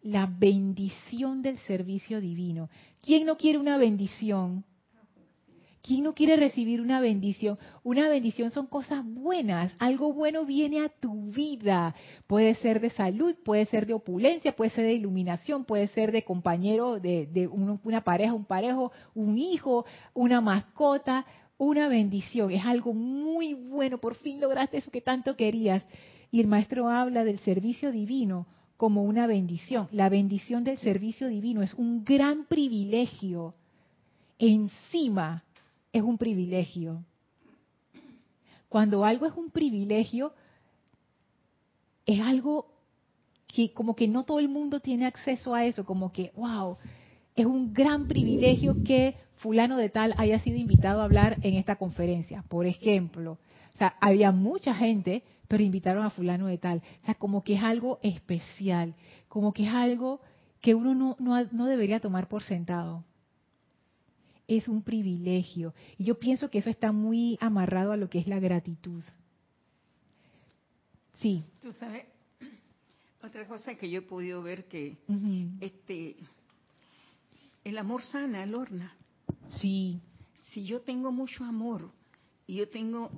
la bendición del servicio divino. ¿Quién no quiere una bendición? ¿Quién no quiere recibir una bendición? Una bendición son cosas buenas, algo bueno viene a tu vida. Puede ser de salud, puede ser de opulencia, puede ser de iluminación, puede ser de compañero, de, de un, una pareja, un parejo, un hijo, una mascota, una bendición. Es algo muy bueno, por fin lograste eso que tanto querías. Y el maestro habla del servicio divino como una bendición. La bendición del servicio divino es un gran privilegio encima es un privilegio. Cuando algo es un privilegio, es algo que como que no todo el mundo tiene acceso a eso, como que, wow, es un gran privilegio que fulano de tal haya sido invitado a hablar en esta conferencia, por ejemplo. O sea, había mucha gente, pero invitaron a fulano de tal. O sea, como que es algo especial, como que es algo que uno no, no, no debería tomar por sentado. Es un privilegio. Y yo pienso que eso está muy amarrado a lo que es la gratitud. Sí. Tú sabes, otra cosa que yo he podido ver que este el amor sana, Lorna. Sí. Si yo tengo mucho amor y yo tengo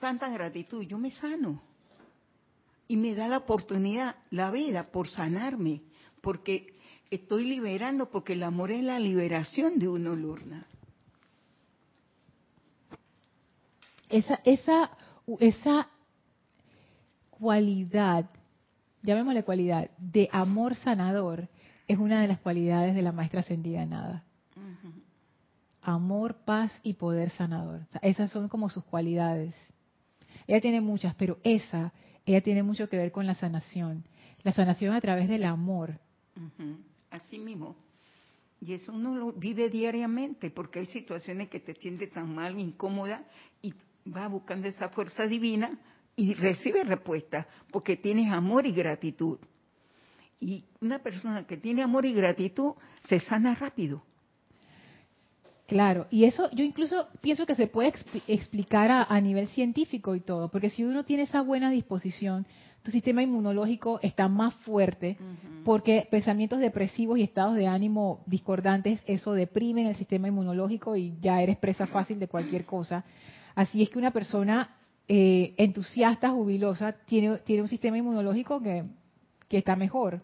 tanta gratitud, yo me sano. Y me da la oportunidad, la vida, por sanarme, porque estoy liberando, porque el amor es la liberación de uno, Lorna. Esa, esa, esa cualidad, llamémosle cualidad, de amor sanador, es una de las cualidades de la maestra ascendida nada. Amor, paz y poder sanador. esas son como sus cualidades. Ella tiene muchas, pero esa, ella tiene mucho que ver con la sanación. La sanación a través del amor. Así mismo. Y eso uno lo vive diariamente, porque hay situaciones que te sientes tan mal, incómoda, y va buscando esa fuerza divina y recibe respuesta, porque tienes amor y gratitud. Y una persona que tiene amor y gratitud se sana rápido. Claro, y eso yo incluso pienso que se puede explicar a, nivel científico y todo, porque si uno tiene esa buena disposición, tu sistema inmunológico está más fuerte, porque pensamientos depresivos y estados de ánimo discordantes, eso deprimen el sistema inmunológico y ya eres presa fácil de cualquier cosa. Así es que una persona eh, entusiasta, jubilosa, tiene, tiene un sistema inmunológico que, que está mejor.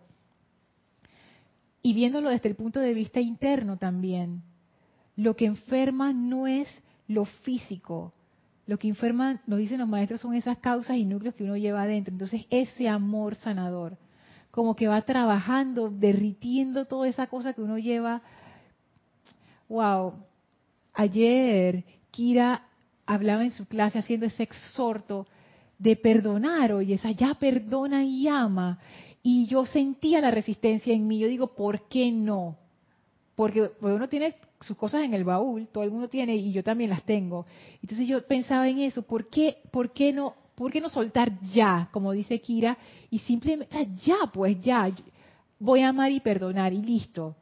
Y viéndolo desde el punto de vista interno también, lo que enferma no es lo físico. Lo que enferma, nos dicen los maestros, son esas causas y núcleos que uno lleva adentro. Entonces, ese amor sanador, como que va trabajando, derritiendo toda esa cosa que uno lleva. Wow. Ayer, Kira hablaba en su clase haciendo ese exhorto de perdonar, oye, esa ya perdona y ama. Y yo sentía la resistencia en mí. Yo digo, ¿por qué no? Porque uno tiene sus cosas en el baúl, todo el mundo tiene y yo también las tengo. Entonces yo pensaba en eso, ¿por qué, por qué no, por qué no soltar ya, como dice Kira, y simplemente, ya, pues ya, voy a amar y perdonar y listo.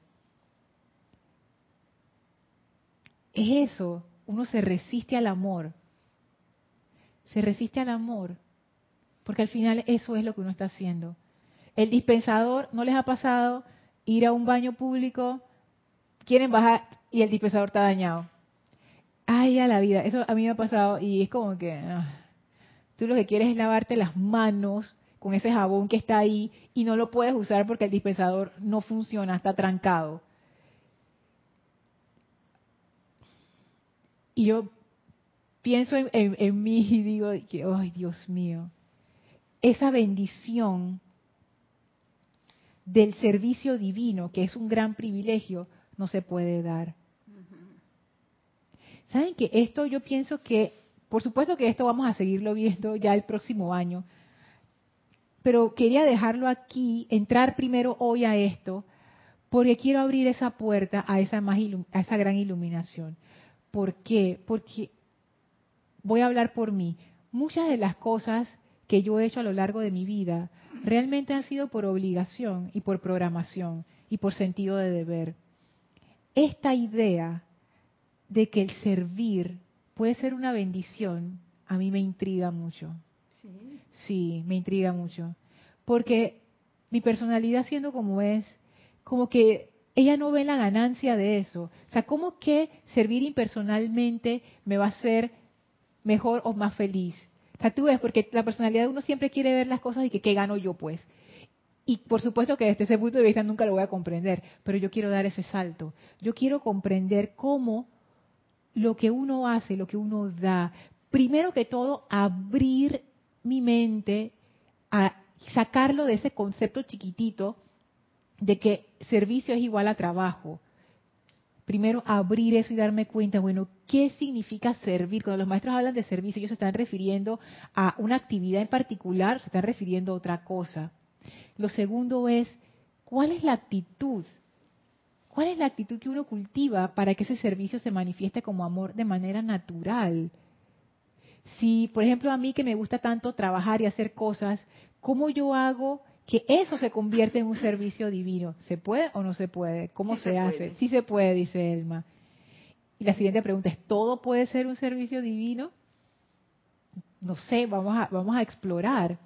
Es eso, uno se resiste al amor. Se resiste al amor, porque al final eso es lo que uno está haciendo. El dispensador, ¿no les ha pasado ir a un baño público? Quieren bajar, y el dispensador está dañado. Ay, a la vida, eso a mí me ha pasado y es como que ah, tú lo que quieres es lavarte las manos con ese jabón que está ahí y no lo puedes usar porque el dispensador no funciona, está trancado. Y yo pienso en, en mí y digo, ay Dios mío, esa bendición del servicio divino, que es un gran privilegio, no se puede dar. ¿Saben que esto yo pienso que, por supuesto que esto vamos a seguirlo viendo ya el próximo año, pero quería dejarlo aquí, entrar primero hoy a esto, porque quiero abrir esa puerta a esa, más a esa gran iluminación. ¿Por qué? Porque voy a hablar por mí. Muchas de las cosas que yo he hecho a lo largo de mi vida realmente han sido por obligación y por programación y por sentido de deber. Esta idea de que el servir puede ser una bendición, a mí me intriga mucho. Sí, sí me intriga mucho. Porque mi personalidad siendo como es, como que ella no ve la ganancia de eso. O sea, ¿cómo que servir impersonalmente me va a hacer mejor o más feliz? O sea, tú ves, porque la personalidad de uno siempre quiere ver las cosas y que qué gano yo, pues. Y por supuesto que desde ese punto de vista nunca lo voy a comprender, pero yo quiero dar ese salto. Yo quiero comprender cómo lo que uno hace, lo que uno da, primero que todo, abrir mi mente a sacarlo de ese concepto chiquitito de que servicio es igual a trabajo. primero abrir eso y darme cuenta, bueno, ¿qué significa servir? Cuando los maestros hablan de servicio, ellos se están refiriendo a una actividad en particular, se están refiriendo a otra cosa. Lo segundo es, ¿cuál es la actitud? ¿Cuál es la actitud que uno cultiva para que ese servicio se manifieste como amor de manera natural? Si, por ejemplo, a mí que me gusta tanto trabajar y hacer cosas, ¿cómo yo hago que eso se convierte en un servicio divino? ¿Se puede o no se puede? ¿Cómo se, hace? Sí se puede, dice Elma. Y la siguiente pregunta es, ¿todo puede ser un servicio divino? No sé, vamos a, vamos a explorar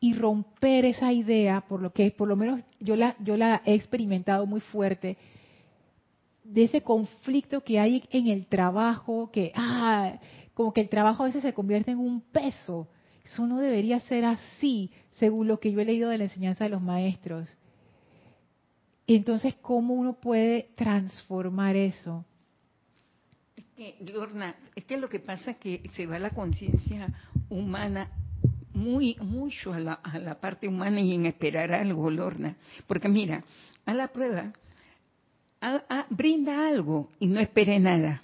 y romper esa idea, por lo que por lo menos yo la, yo la he experimentado muy fuerte, de ese conflicto que hay en el trabajo, que, ah, como que el trabajo a veces se convierte en un peso. Eso no debería ser así, según lo que yo he leído de la enseñanza de los maestros. Entonces, ¿cómo uno puede transformar eso? Es que, Lorna, es que lo que pasa es que se va la conciencia humana muy mucho a la, a la parte humana y en esperar algo, Lorna. Porque mira, a la prueba, brinda algo y no espere nada.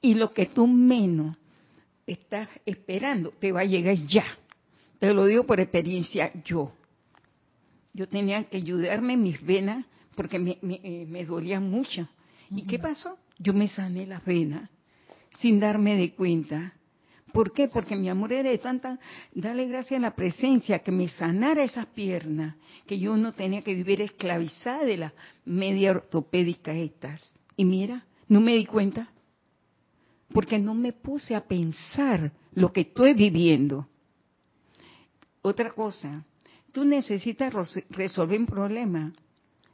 Y lo que tú menos estás esperando te va a llegar ya. Te lo digo por experiencia yo. Yo tenía que ayudarme en mis venas porque me, me, eh, dolían mucho. ¿Y qué pasó? Yo me sané las venas sin darme de cuenta. ¿Por qué? Porque mi amor era de tanta, dale gracias a la presencia que me sanara esas piernas, que yo no tenía que vivir esclavizada de las media ortopédicas estas. Y mira, no me di cuenta, porque no me puse a pensar lo que estoy viviendo. Otra cosa, tú necesitas resolver un problema.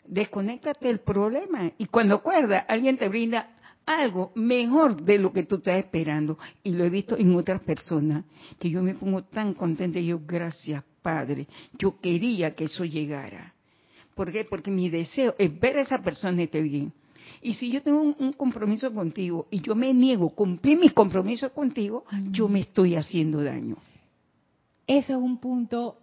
Desconéctate del problema y cuando acuerdas, alguien te brinda algo mejor de lo que tú estás esperando. Y lo he visto en otras personas, que yo me pongo tan contenta y yo, gracias Padre, yo quería que eso llegara. ¿Por qué? Porque mi deseo es ver a esa persona esté bien. Y si yo tengo un, compromiso contigo y yo me niego a cumplir mis compromisos contigo, yo me estoy haciendo daño. Ese es un punto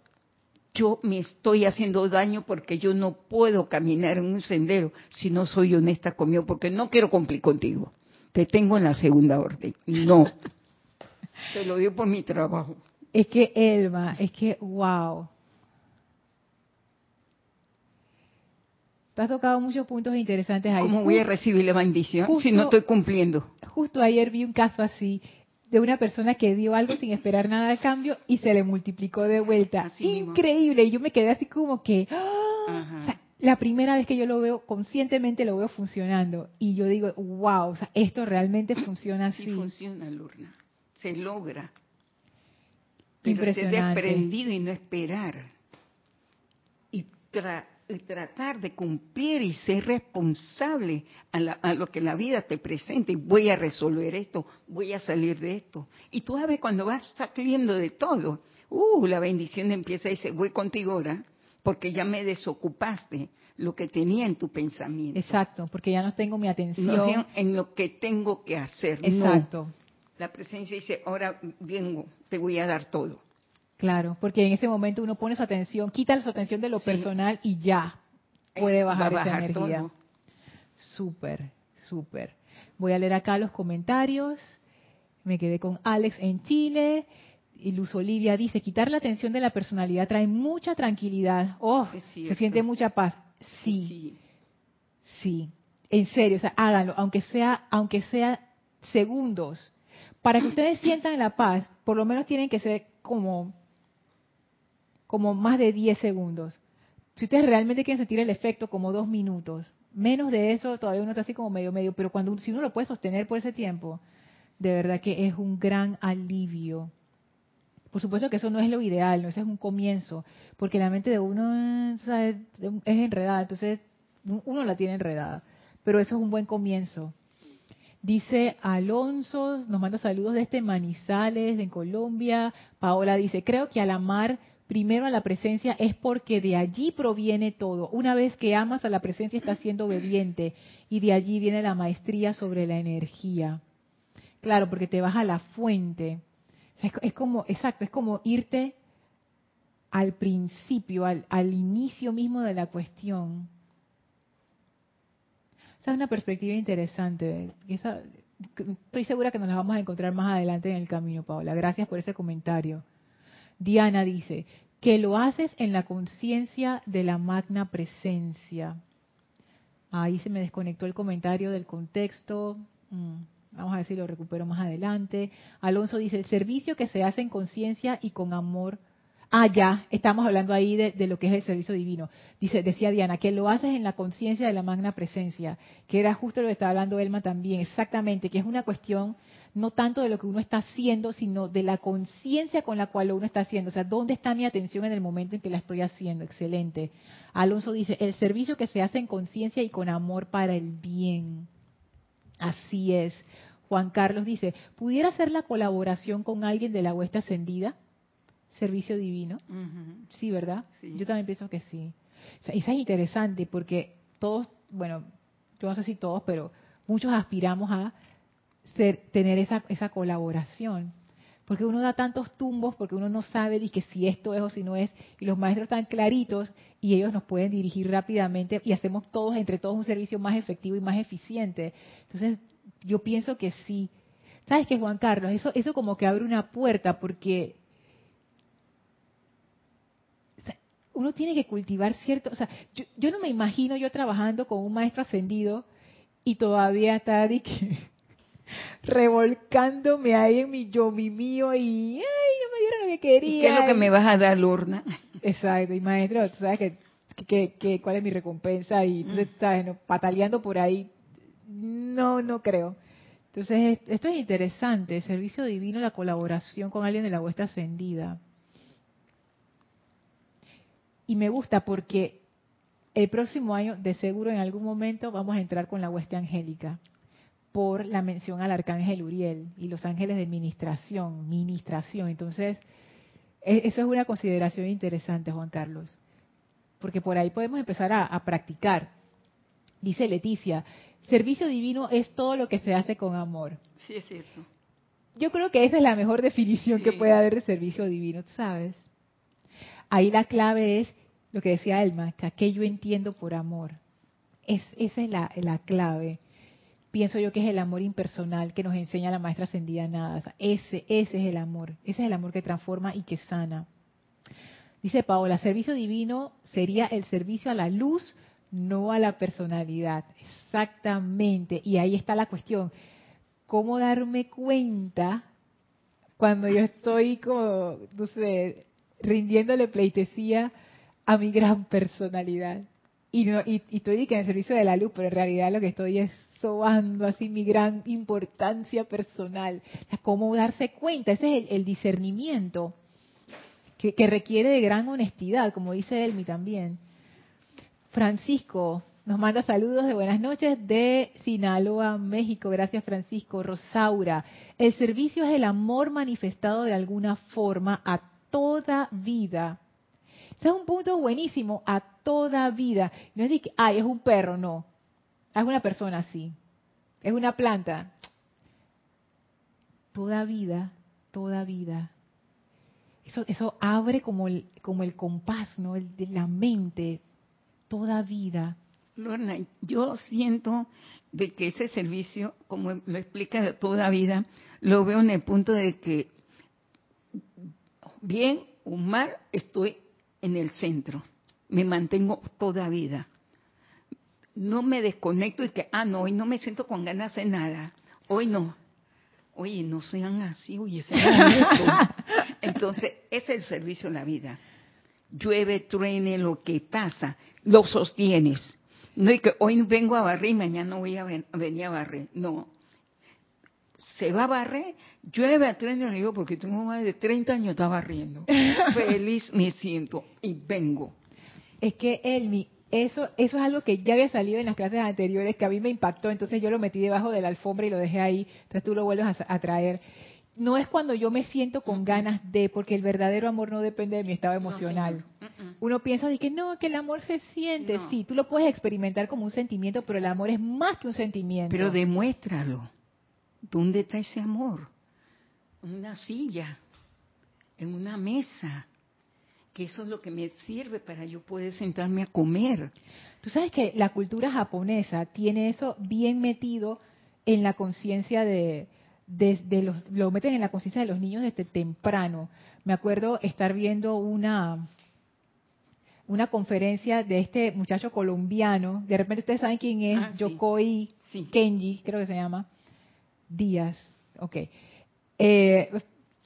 yo me estoy haciendo daño porque yo no puedo caminar en un sendero si no soy honesta conmigo, porque no quiero cumplir contigo. Te tengo en la segunda orden. No. Te lo digo por mi trabajo. Es que, Elma, es que, wow. Tú has tocado muchos puntos interesantes ahí. ¿Cómo voy a recibir la bendición si no estoy cumpliendo? Justo ayer vi un caso así de una persona que dio algo sin esperar nada a cambio y se le multiplicó de vuelta. Increíble. Y yo me quedé así como que, ¡ah! la primera vez que yo lo veo, conscientemente lo veo funcionando. Y yo digo, wow, o sea, esto realmente funciona así. Sí funciona, Lurna. Se logra. Pero Impresionante. ser desprendido y no esperar. Y tra tratar de cumplir y ser responsable a, lo que la vida te presenta y voy a resolver esto, voy a salir de esto. Y tú sabes cuando vas saliendo de todo, uh, la bendición empieza y dice, voy contigo ahora, porque ya me desocupaste lo que tenía en tu pensamiento. Exacto, porque ya no tengo mi atención en lo que tengo que hacer. Exacto. La presencia dice, ahora vengo, te voy a dar todo. Claro, porque en ese momento uno pone su atención, quita su atención de lo personal y ya puede bajar, esa energía. Súper, súper. Voy a leer acá los comentarios. Me quedé con Alex en Chile. Y Luz Olivia dice, quitar la atención de la personalidad trae mucha tranquilidad. Oh, se siente mucha paz. Sí, sí, En serio, o sea, háganlo, aunque sea, aunque sea segundos. Para que ustedes sientan la paz, por lo menos tienen que ser como como más de 10 segundos. Si ustedes realmente quieren sentir el efecto, como dos minutos. Menos de eso, todavía uno está así como medio, medio. Pero cuando si uno lo puede sostener por ese tiempo, de verdad que es un gran alivio. Por supuesto que eso no es lo ideal, no ese es un comienzo, porque la mente de uno es enredada, entonces uno la tiene enredada, pero eso es un buen comienzo. Dice Alonso, nos manda saludos desde Manizales, en Colombia. Paola dice, creo que al amar primero a la presencia es porque de allí proviene todo. Una vez que amas a la presencia estás siendo obediente y de allí viene la maestría sobre la energía. Claro, porque te vas a la fuente. Es, como, exacto, es como irte al principio, al, al inicio mismo de la cuestión. Esa es una perspectiva interesante. estoy segura que nos la vamos a encontrar más adelante en el camino, Paola. Gracias por ese comentario. Diana dice, que lo haces en la conciencia de la magna presencia. Ahí se me desconectó el comentario del contexto. Mm, vamos a ver si lo recupero más adelante. Alonso dice, el servicio que se hace en conciencia y con amor Ah, ya, estamos hablando ahí de, lo que es el servicio divino. Dice, decía Diana, que lo haces en la conciencia de la magna presencia, que era justo lo que estaba hablando Elma también, exactamente, que es una cuestión no tanto de lo que uno está haciendo, sino de la conciencia con la cual uno está haciendo. O sea, ¿dónde está mi atención en el momento en que la estoy haciendo? Excelente. Alonso dice, el servicio que se hace en conciencia y con amor para el bien. Así es. Juan Carlos dice, ¿pudiera ser la colaboración con alguien de la huesta ascendida? Servicio divino. Sí, ¿verdad? Yo también pienso que sí. O sea, es interesante porque todos, bueno, yo no sé si todos, pero muchos aspiramos a ser, tener esa, esa colaboración. Porque uno da tantos tumbos, porque uno no sabe que si esto es o si no es, y los maestros están claritos y ellos nos pueden dirigir rápidamente y hacemos todos, entre todos, un servicio más efectivo y más eficiente. Entonces, yo pienso que sí. ¿Sabes qué, Juan Carlos? Eso, eso como que abre una puerta, porque uno tiene que cultivar cierto, o sea, yo, no me imagino yo trabajando con un maestro ascendido y todavía está revolcándome ahí en mi yo, mi mío y ay, no me dieron lo que quería. ¿Qué es lo que me vas a dar, Lorna? Exacto, y maestro, tú sabes que, que, cuál es mi recompensa y tú estás mm. pataleando por ahí. No, no creo. Entonces, esto es interesante, servicio divino, la colaboración con alguien de la vuestra ascendida. Y me gusta porque el próximo año, de seguro en algún momento, vamos a entrar con la hueste angélica por la mención al arcángel Uriel y los ángeles de ministración, ministración. Entonces, e, eso es una consideración interesante, Juan Carlos, porque por ahí podemos empezar a, practicar. Dice Leticia, servicio divino es todo lo que se hace con amor. Sí, es cierto. Yo creo que esa es la mejor definición que puede haber de servicio divino, ¿sabes? Ahí la clave es lo que decía Elma, que yo entiendo por amor. Es, esa es la, clave. Pienso yo que es el amor impersonal que nos enseña la maestra ascendida nada. Ese, ese es el amor. Ese es el amor que transforma y que sana. Dice Paola, servicio divino sería el servicio a la luz, no a la personalidad. Exactamente. Y ahí está la cuestión. ¿Cómo darme cuenta cuando yo estoy como, no sé, rindiéndole pleitesía a mi gran personalidad. Y, no, y, estoy en el servicio de la luz, pero en realidad lo que estoy es sobando así mi gran importancia personal. cómo darse cuenta, ese es el, discernimiento que, que, requiere de gran honestidad, como dice Elmi también. Francisco nos manda saludos de buenas noches de Sinaloa, México. Gracias Francisco. Rosaura, el servicio es el amor manifestado de alguna forma a toda vida. Es un punto buenísimo, a toda vida. No es de que, ay, es un perro, no. Es una persona así. Es una planta. Toda vida, toda vida. Eso, eso abre como el, como el compás, ¿no? El de la mente. Toda vida. Lorna, yo siento de que ese servicio, como lo explica toda vida, lo veo en el punto de que bien o mal, estoy en el centro. Me mantengo toda vida. No me desconecto y que, ah, no, hoy no me siento con ganas de nada. Hoy no. Oye, no sean así, oye, sean esto. Entonces, ese es el servicio a la vida. Llueve, truene, lo que pasa, lo sostienes. No es que hoy vengo a barrer y mañana voy a venir a barrer. No, se va a barrer, llueve a 30 le digo porque tengo más de 30 años está barriendo. Feliz me siento y vengo. Es que Elmi, eso, eso es algo que ya había salido en las clases anteriores, que a mí me impactó, entonces yo lo metí debajo de la alfombra y lo dejé ahí, entonces tú lo vuelves a, traer. No es cuando yo me siento con ganas de, porque el verdadero amor no depende de mi estado emocional. Uno piensa de que no, que el amor se siente, sí, tú lo puedes experimentar como un sentimiento, pero el amor es más que un sentimiento. Pero demuéstralo. ¿Dónde está ese amor? En una silla, en una mesa. que eso es lo que me sirve para yo poder sentarme a comer. Tú sabes que la cultura japonesa tiene eso bien metido en la conciencia de, de, los, lo meten en la conciencia de los niños desde temprano. Me acuerdo estar viendo una una conferencia de este muchacho colombiano. De repente ustedes saben quién es, ah, Yokoi Kenji, creo que se llama. Díaz, ok. Eh,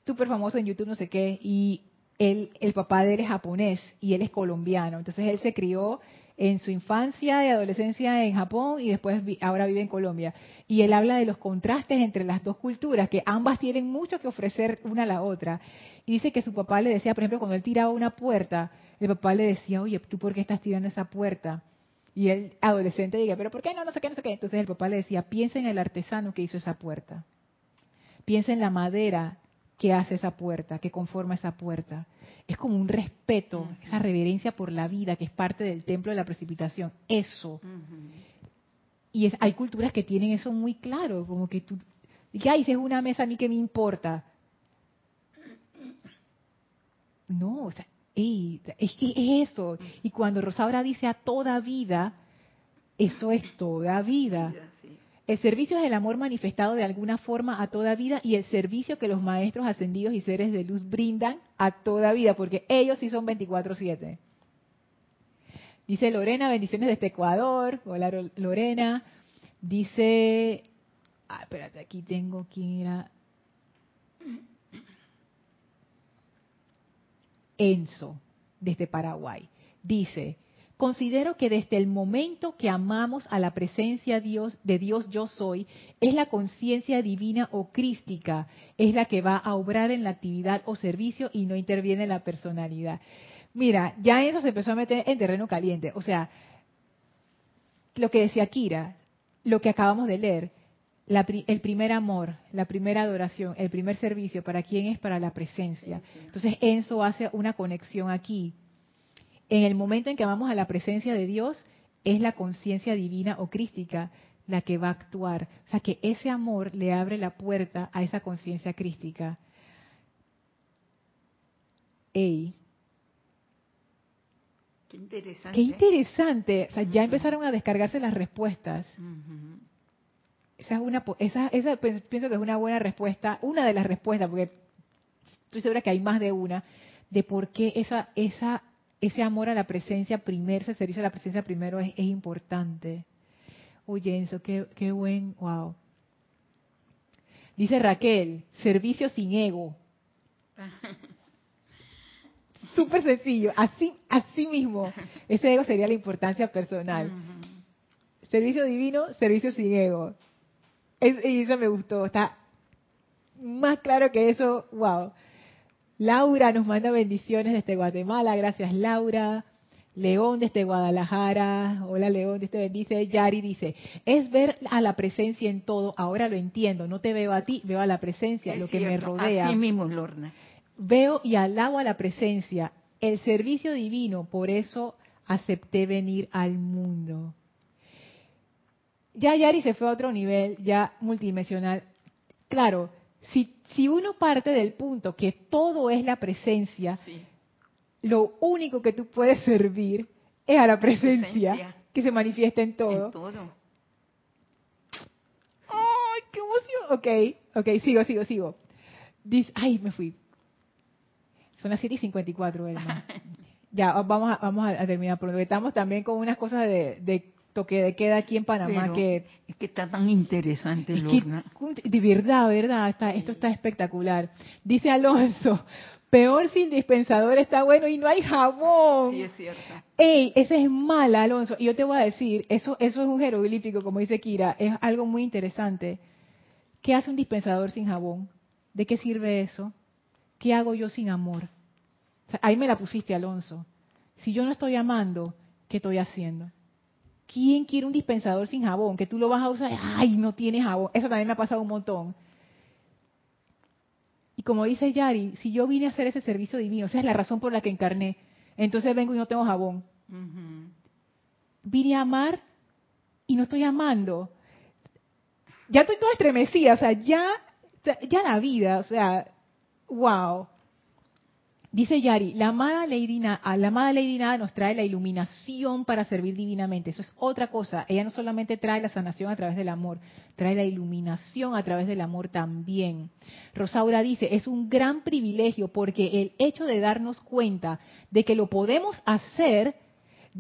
Súper famoso en YouTube, no sé qué. Y él, el papá de él es japonés y él es colombiano. Entonces él se crió en su infancia y adolescencia en Japón y después ahora vive en Colombia. Y él habla de los contrastes entre las dos culturas, que ambas tienen mucho que ofrecer una a la otra. Y dice que su papá le decía, por ejemplo, cuando él tiraba una puerta, el papá le decía, oye, ¿tú por qué estás tirando esa puerta? Y el adolescente diga, pero ¿por qué no? No sé qué, no sé qué. Entonces el papá le decía, piensa en el artesano que hizo esa puerta. Piensa en la madera que hace esa puerta, que conforma esa puerta. Es como un respeto, esa reverencia por la vida que es parte del templo de la precipitación. Eso. Y hay culturas que tienen eso muy claro, como que tú, que ay, si es una mesa a mí que me importa. No, o sea, es que es eso. Y cuando Rosaura dice a toda vida, eso es toda vida. El servicio es el amor manifestado de alguna forma a toda vida y el servicio que los maestros ascendidos y seres de luz brindan a toda vida, porque ellos sí son 24/7. Dice Lorena, bendiciones desde Ecuador. Hola Lorena. Dice, ah, espérate, aquí tengo quién era. Enzo, desde Paraguay. Dice, Considero que desde el momento que amamos a la presencia Dios, de Dios yo soy, es la conciencia divina o crística, es la que va a obrar en la actividad o servicio y no interviene en la personalidad. Mira, ya eso se empezó a meter en terreno caliente. O sea, lo que decía Kira, lo que acabamos de leer, el primer amor, la primera adoración, el primer servicio, ¿para quién es? Para la presencia. Entonces Enzo hace una conexión aquí en el momento en que vamos a la presencia de Dios, es la conciencia divina o crística la que va a actuar. O sea que ese amor le abre la puerta a esa conciencia crística. Ey. Qué interesante. Qué interesante. O sea, ya empezaron a descargarse las respuestas. Esa es una, esa, esa pienso que es una buena respuesta, una de las respuestas, porque estoy segura que hay más de una, de por qué esa, esa ese amor a la presencia primero, ese servicio a la presencia primero es, importante. Oye, eso, qué, qué buen, wow. Dice Raquel, servicio sin ego. Súper sencillo, así, así mismo. Ese ego sería la importancia personal. Servicio divino, servicio sin ego. y eso me gustó, está más claro que eso, wow. Laura nos manda bendiciones desde Guatemala, gracias Laura. León desde Guadalajara, hola León, te bendice. Yari dice, es ver a la presencia en todo, ahora lo entiendo, no te veo a ti, veo a la presencia, lo que me rodea. Así mismo, Lorna. Veo y alabo a la presencia, el servicio divino, por eso acepté venir al mundo. Ya Yari se fue a otro nivel, ya multidimensional. Claro, si, si uno parte del punto que todo es la presencia, lo único que tú puedes servir es a la presencia, que se manifiesta en todo. En todo. ¡Ay, qué emoción! Ok, ok, sigo, sigo, sigo. Dice, ay, me fui. Son las 7 y 54, hermano. ya, vamos a, vamos a terminar pronto. Estamos también con unas cosas de, de toque de queda aquí en Panamá que es que está tan interesante de verdad verdad está, esto está espectacular. Dice Alonso peor si el dispensador está bueno y no hay jabón sí es cierto. Ey ese es mal Alonso. Y yo te voy a decir eso eso es un jeroglífico como dice Kira es algo muy interesante. Qué hace un dispensador sin jabón de qué sirve eso qué hago yo sin amor ahí me la pusiste Alonso. Si yo no estoy amando qué estoy haciendo ¿Quién quiere un dispensador sin jabón? Que tú lo vas a usar, ay, no tiene jabón. Eso también me ha pasado un montón. Y como dice Yari, si yo vine a hacer ese servicio divino, esa es la razón por la que encarné, entonces vengo y no tengo jabón. Vine a amar y no estoy amando. Ya estoy toda estremecida, o sea, ya, ya la vida, o sea, wow. Dice Yari, la amada, Lady Nada, la amada nos trae la iluminación para servir divinamente. Eso es otra cosa. Ella no solamente trae la sanación a través del amor, trae la iluminación a través del amor también. Rosaura dice, es un gran privilegio porque el hecho de darnos cuenta de que lo podemos hacer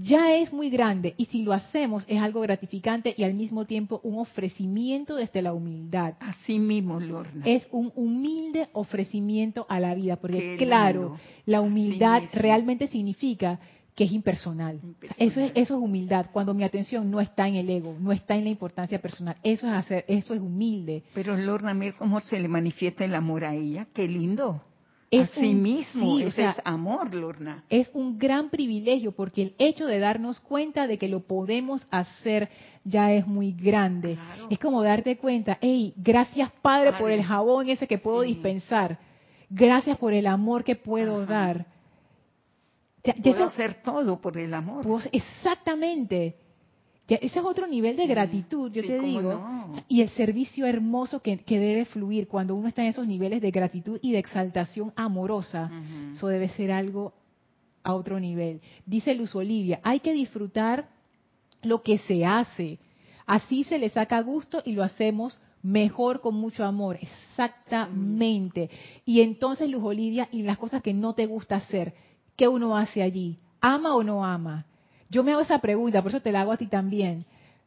ya es muy grande y si lo hacemos es algo gratificante y al mismo tiempo un ofrecimiento desde la humildad. Así mismo, Lorna. Es un humilde ofrecimiento a la vida, porque claro, la humildad realmente significa que es impersonal. Eso es eso es humildad, cuando mi atención no está en el ego, no está en la importancia personal. Eso es hacer, eso es humilde. Pero Lorna, mira cómo se le manifiesta el amor a ella, qué lindo. Es Así mismo, es amor, Lorna. Es un gran privilegio porque el hecho de darnos cuenta de que lo podemos hacer ya es muy grande. Es como darte cuenta, hey, gracias Padre por el jabón ese que puedo dispensar. Gracias por el amor que puedo dar. Ya, puedo hacer todo por el amor. exactamente ese es otro nivel de gratitud, yo te digo. Y el servicio hermoso que, debe fluir cuando uno está en esos niveles de gratitud y de exaltación amorosa, eso debe ser algo a otro nivel. Dice Luz Olivia, hay que disfrutar lo que se hace. Así se le saca gusto y lo hacemos mejor con mucho amor. Exactamente. Y entonces, Luz Olivia, y las cosas que no te gusta hacer, ¿qué uno hace allí? ¿Ama o no ama? Yo me hago esa pregunta, por eso te la hago a ti también.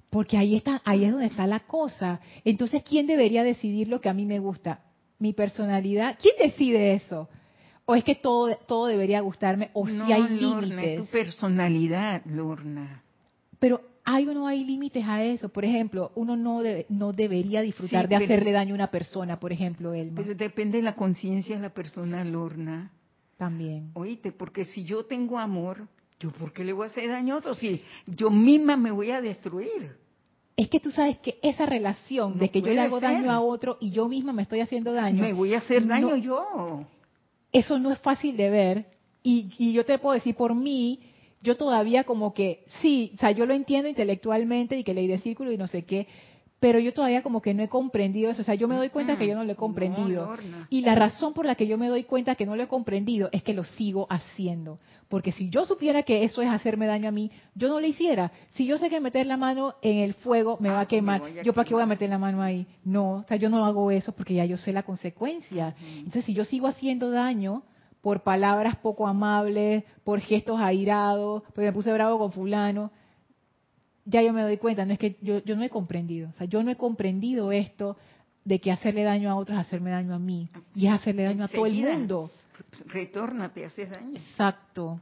Porque ahí está, ahí es donde está la cosa. Entonces, ¿quién debería decidir lo que a mí me gusta? ¿Mi personalidad? ¿Quién decide eso? ¿O es que todo, todo debería gustarme? ¿O si hay límites? tu personalidad, Lorna. Pero hay o no hay límites a eso. Por ejemplo, uno no, no debería disfrutar de hacerle daño a una persona, por ejemplo, Elma. Pero depende de la conciencia de la persona, Lorna. También. Oíste, porque si yo tengo amor, ¿Yo por qué le voy a hacer daño a otro si yo misma me voy a destruir? Es que tú sabes que esa relación de que yo le hago daño a otro y yo misma me estoy haciendo daño. Me voy a hacer daño yo. Eso no es fácil de ver. Y, y yo te puedo decir por mí, yo todavía como que, sí, o sea, yo lo entiendo intelectualmente y que leí de círculo y no sé qué, pero yo todavía como que no he comprendido eso. O sea, yo me doy cuenta que yo no lo he comprendido. y la razón por la que yo me doy cuenta que no lo he comprendido es que lo sigo haciendo. Porque si yo supiera que eso es hacerme daño a mí, yo no lo hiciera. Si yo sé que meter la mano en el fuego me va a ah, quemar, ¿yo para qué voy a meter la mano ahí? No, o sea, yo no hago eso porque ya yo sé la consecuencia. Entonces, si yo sigo haciendo daño por palabras poco amables, por gestos airados, porque me puse bravo con fulano, ya yo me doy cuenta, no es que yo, yo no he comprendido, o sea, yo no he comprendido esto de que hacerle daño a otros es hacerme daño a mí, y es hacerle daño a todo el mundo. Retorna, te haces daño. Exacto.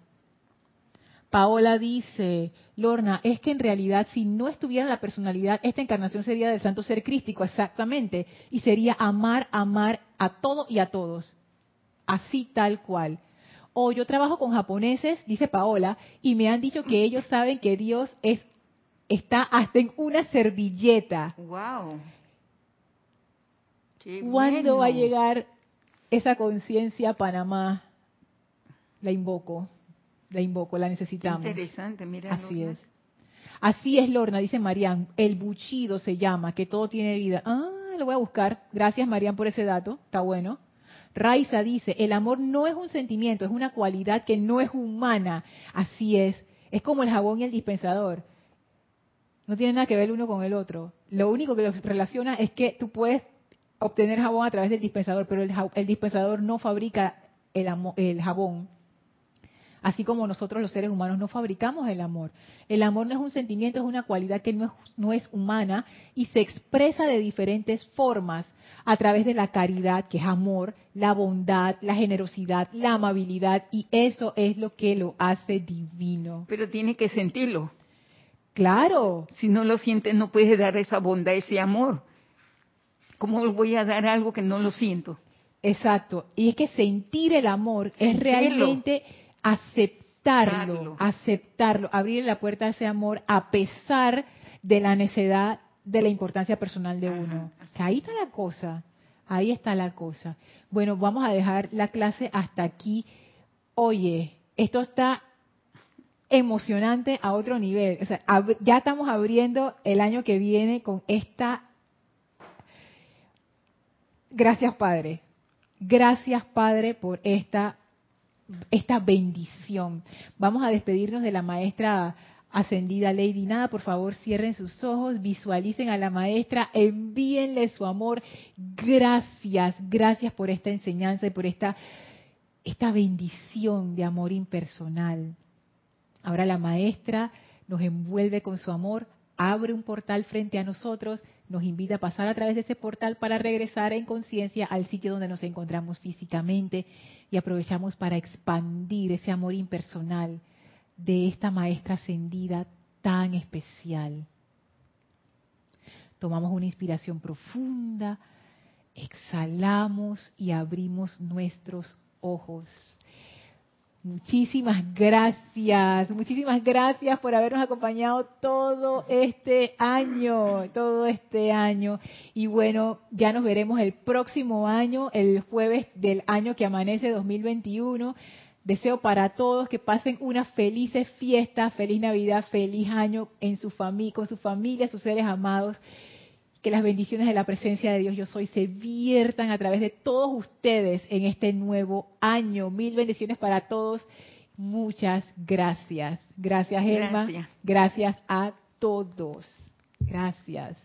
Paola dice, Lorna, es que en realidad si no estuviera la personalidad, esta encarnación sería del santo ser crístico, exactamente, y sería amar, amar a todo y a todos, así tal cual. O yo trabajo con japoneses, dice Paola, y me han dicho que ellos saben que Dios es está hasta en una servilleta. Wow. ¿Cuándo va a llegar esa conciencia a Panamá? La invoco, la invoco, la necesitamos. interesante, mira. Así es. Así es, Lorna, dice Marian. El buchido se llama, que todo tiene vida. Ah, lo voy a buscar. Gracias, Marian, por ese dato. Está bueno. Raiza dice, el amor no es un sentimiento, es una cualidad que no es humana. Así es. Es como el jabón y el dispensador. No tiene nada que ver el uno con el otro. Lo único que los relaciona es que tú puedes obtener jabón a través del dispensador, pero el, dispensador no fabrica el, el jabón. Así como nosotros los seres humanos no fabricamos el amor. El amor no es un sentimiento, es una cualidad que no es, no es humana y se expresa de diferentes formas a través de la caridad, que es amor, la bondad, la generosidad, la amabilidad, y eso es lo que lo hace divino. Pero tiene que sentirlo. Claro. Si no lo sientes, no puedes dar esa bondad, ese amor. ¿Cómo voy a dar algo que no lo siento? Exacto. Y es que sentir el amor es realmente aceptarlo, aceptarlo, abrir la puerta a ese amor a pesar de la necesidad de la importancia personal de uno. ahí está la cosa, ahí está la cosa. Bueno, vamos a dejar la clase hasta aquí. Oye, esto está emocionante a otro nivel. O sea, ya estamos abriendo el año que viene con esta... Gracias Padre. Gracias Padre por esta esta bendición. Vamos a despedirnos de la maestra ascendida Lady Nada, por favor cierren sus ojos, visualicen a la maestra, envíenle su amor. Gracias, gracias por esta enseñanza y por esta, esta bendición de amor impersonal. Ahora la maestra nos envuelve con su amor, abre un portal frente a nosotros, nos invita a pasar a través de ese portal para regresar en conciencia al sitio donde nos encontramos físicamente y aprovechamos para expandir ese amor impersonal de esta maestra ascendida tan especial. Tomamos una inspiración profunda, exhalamos y abrimos nuestros ojos. Muchísimas gracias, muchísimas gracias por habernos acompañado todo este año, todo este año. Y bueno, ya nos veremos el próximo año, el jueves del año que amanece 2021. Deseo para todos que pasen una feliz fiesta, feliz Navidad, feliz año en su familia, con su familia, sus seres amados. Que las bendiciones de la presencia de Dios yo soy se viertan a través de todos ustedes en este nuevo año. Mil bendiciones para todos. Muchas gracias. Gracias, Elma. Gracias, gracias a todos. Gracias.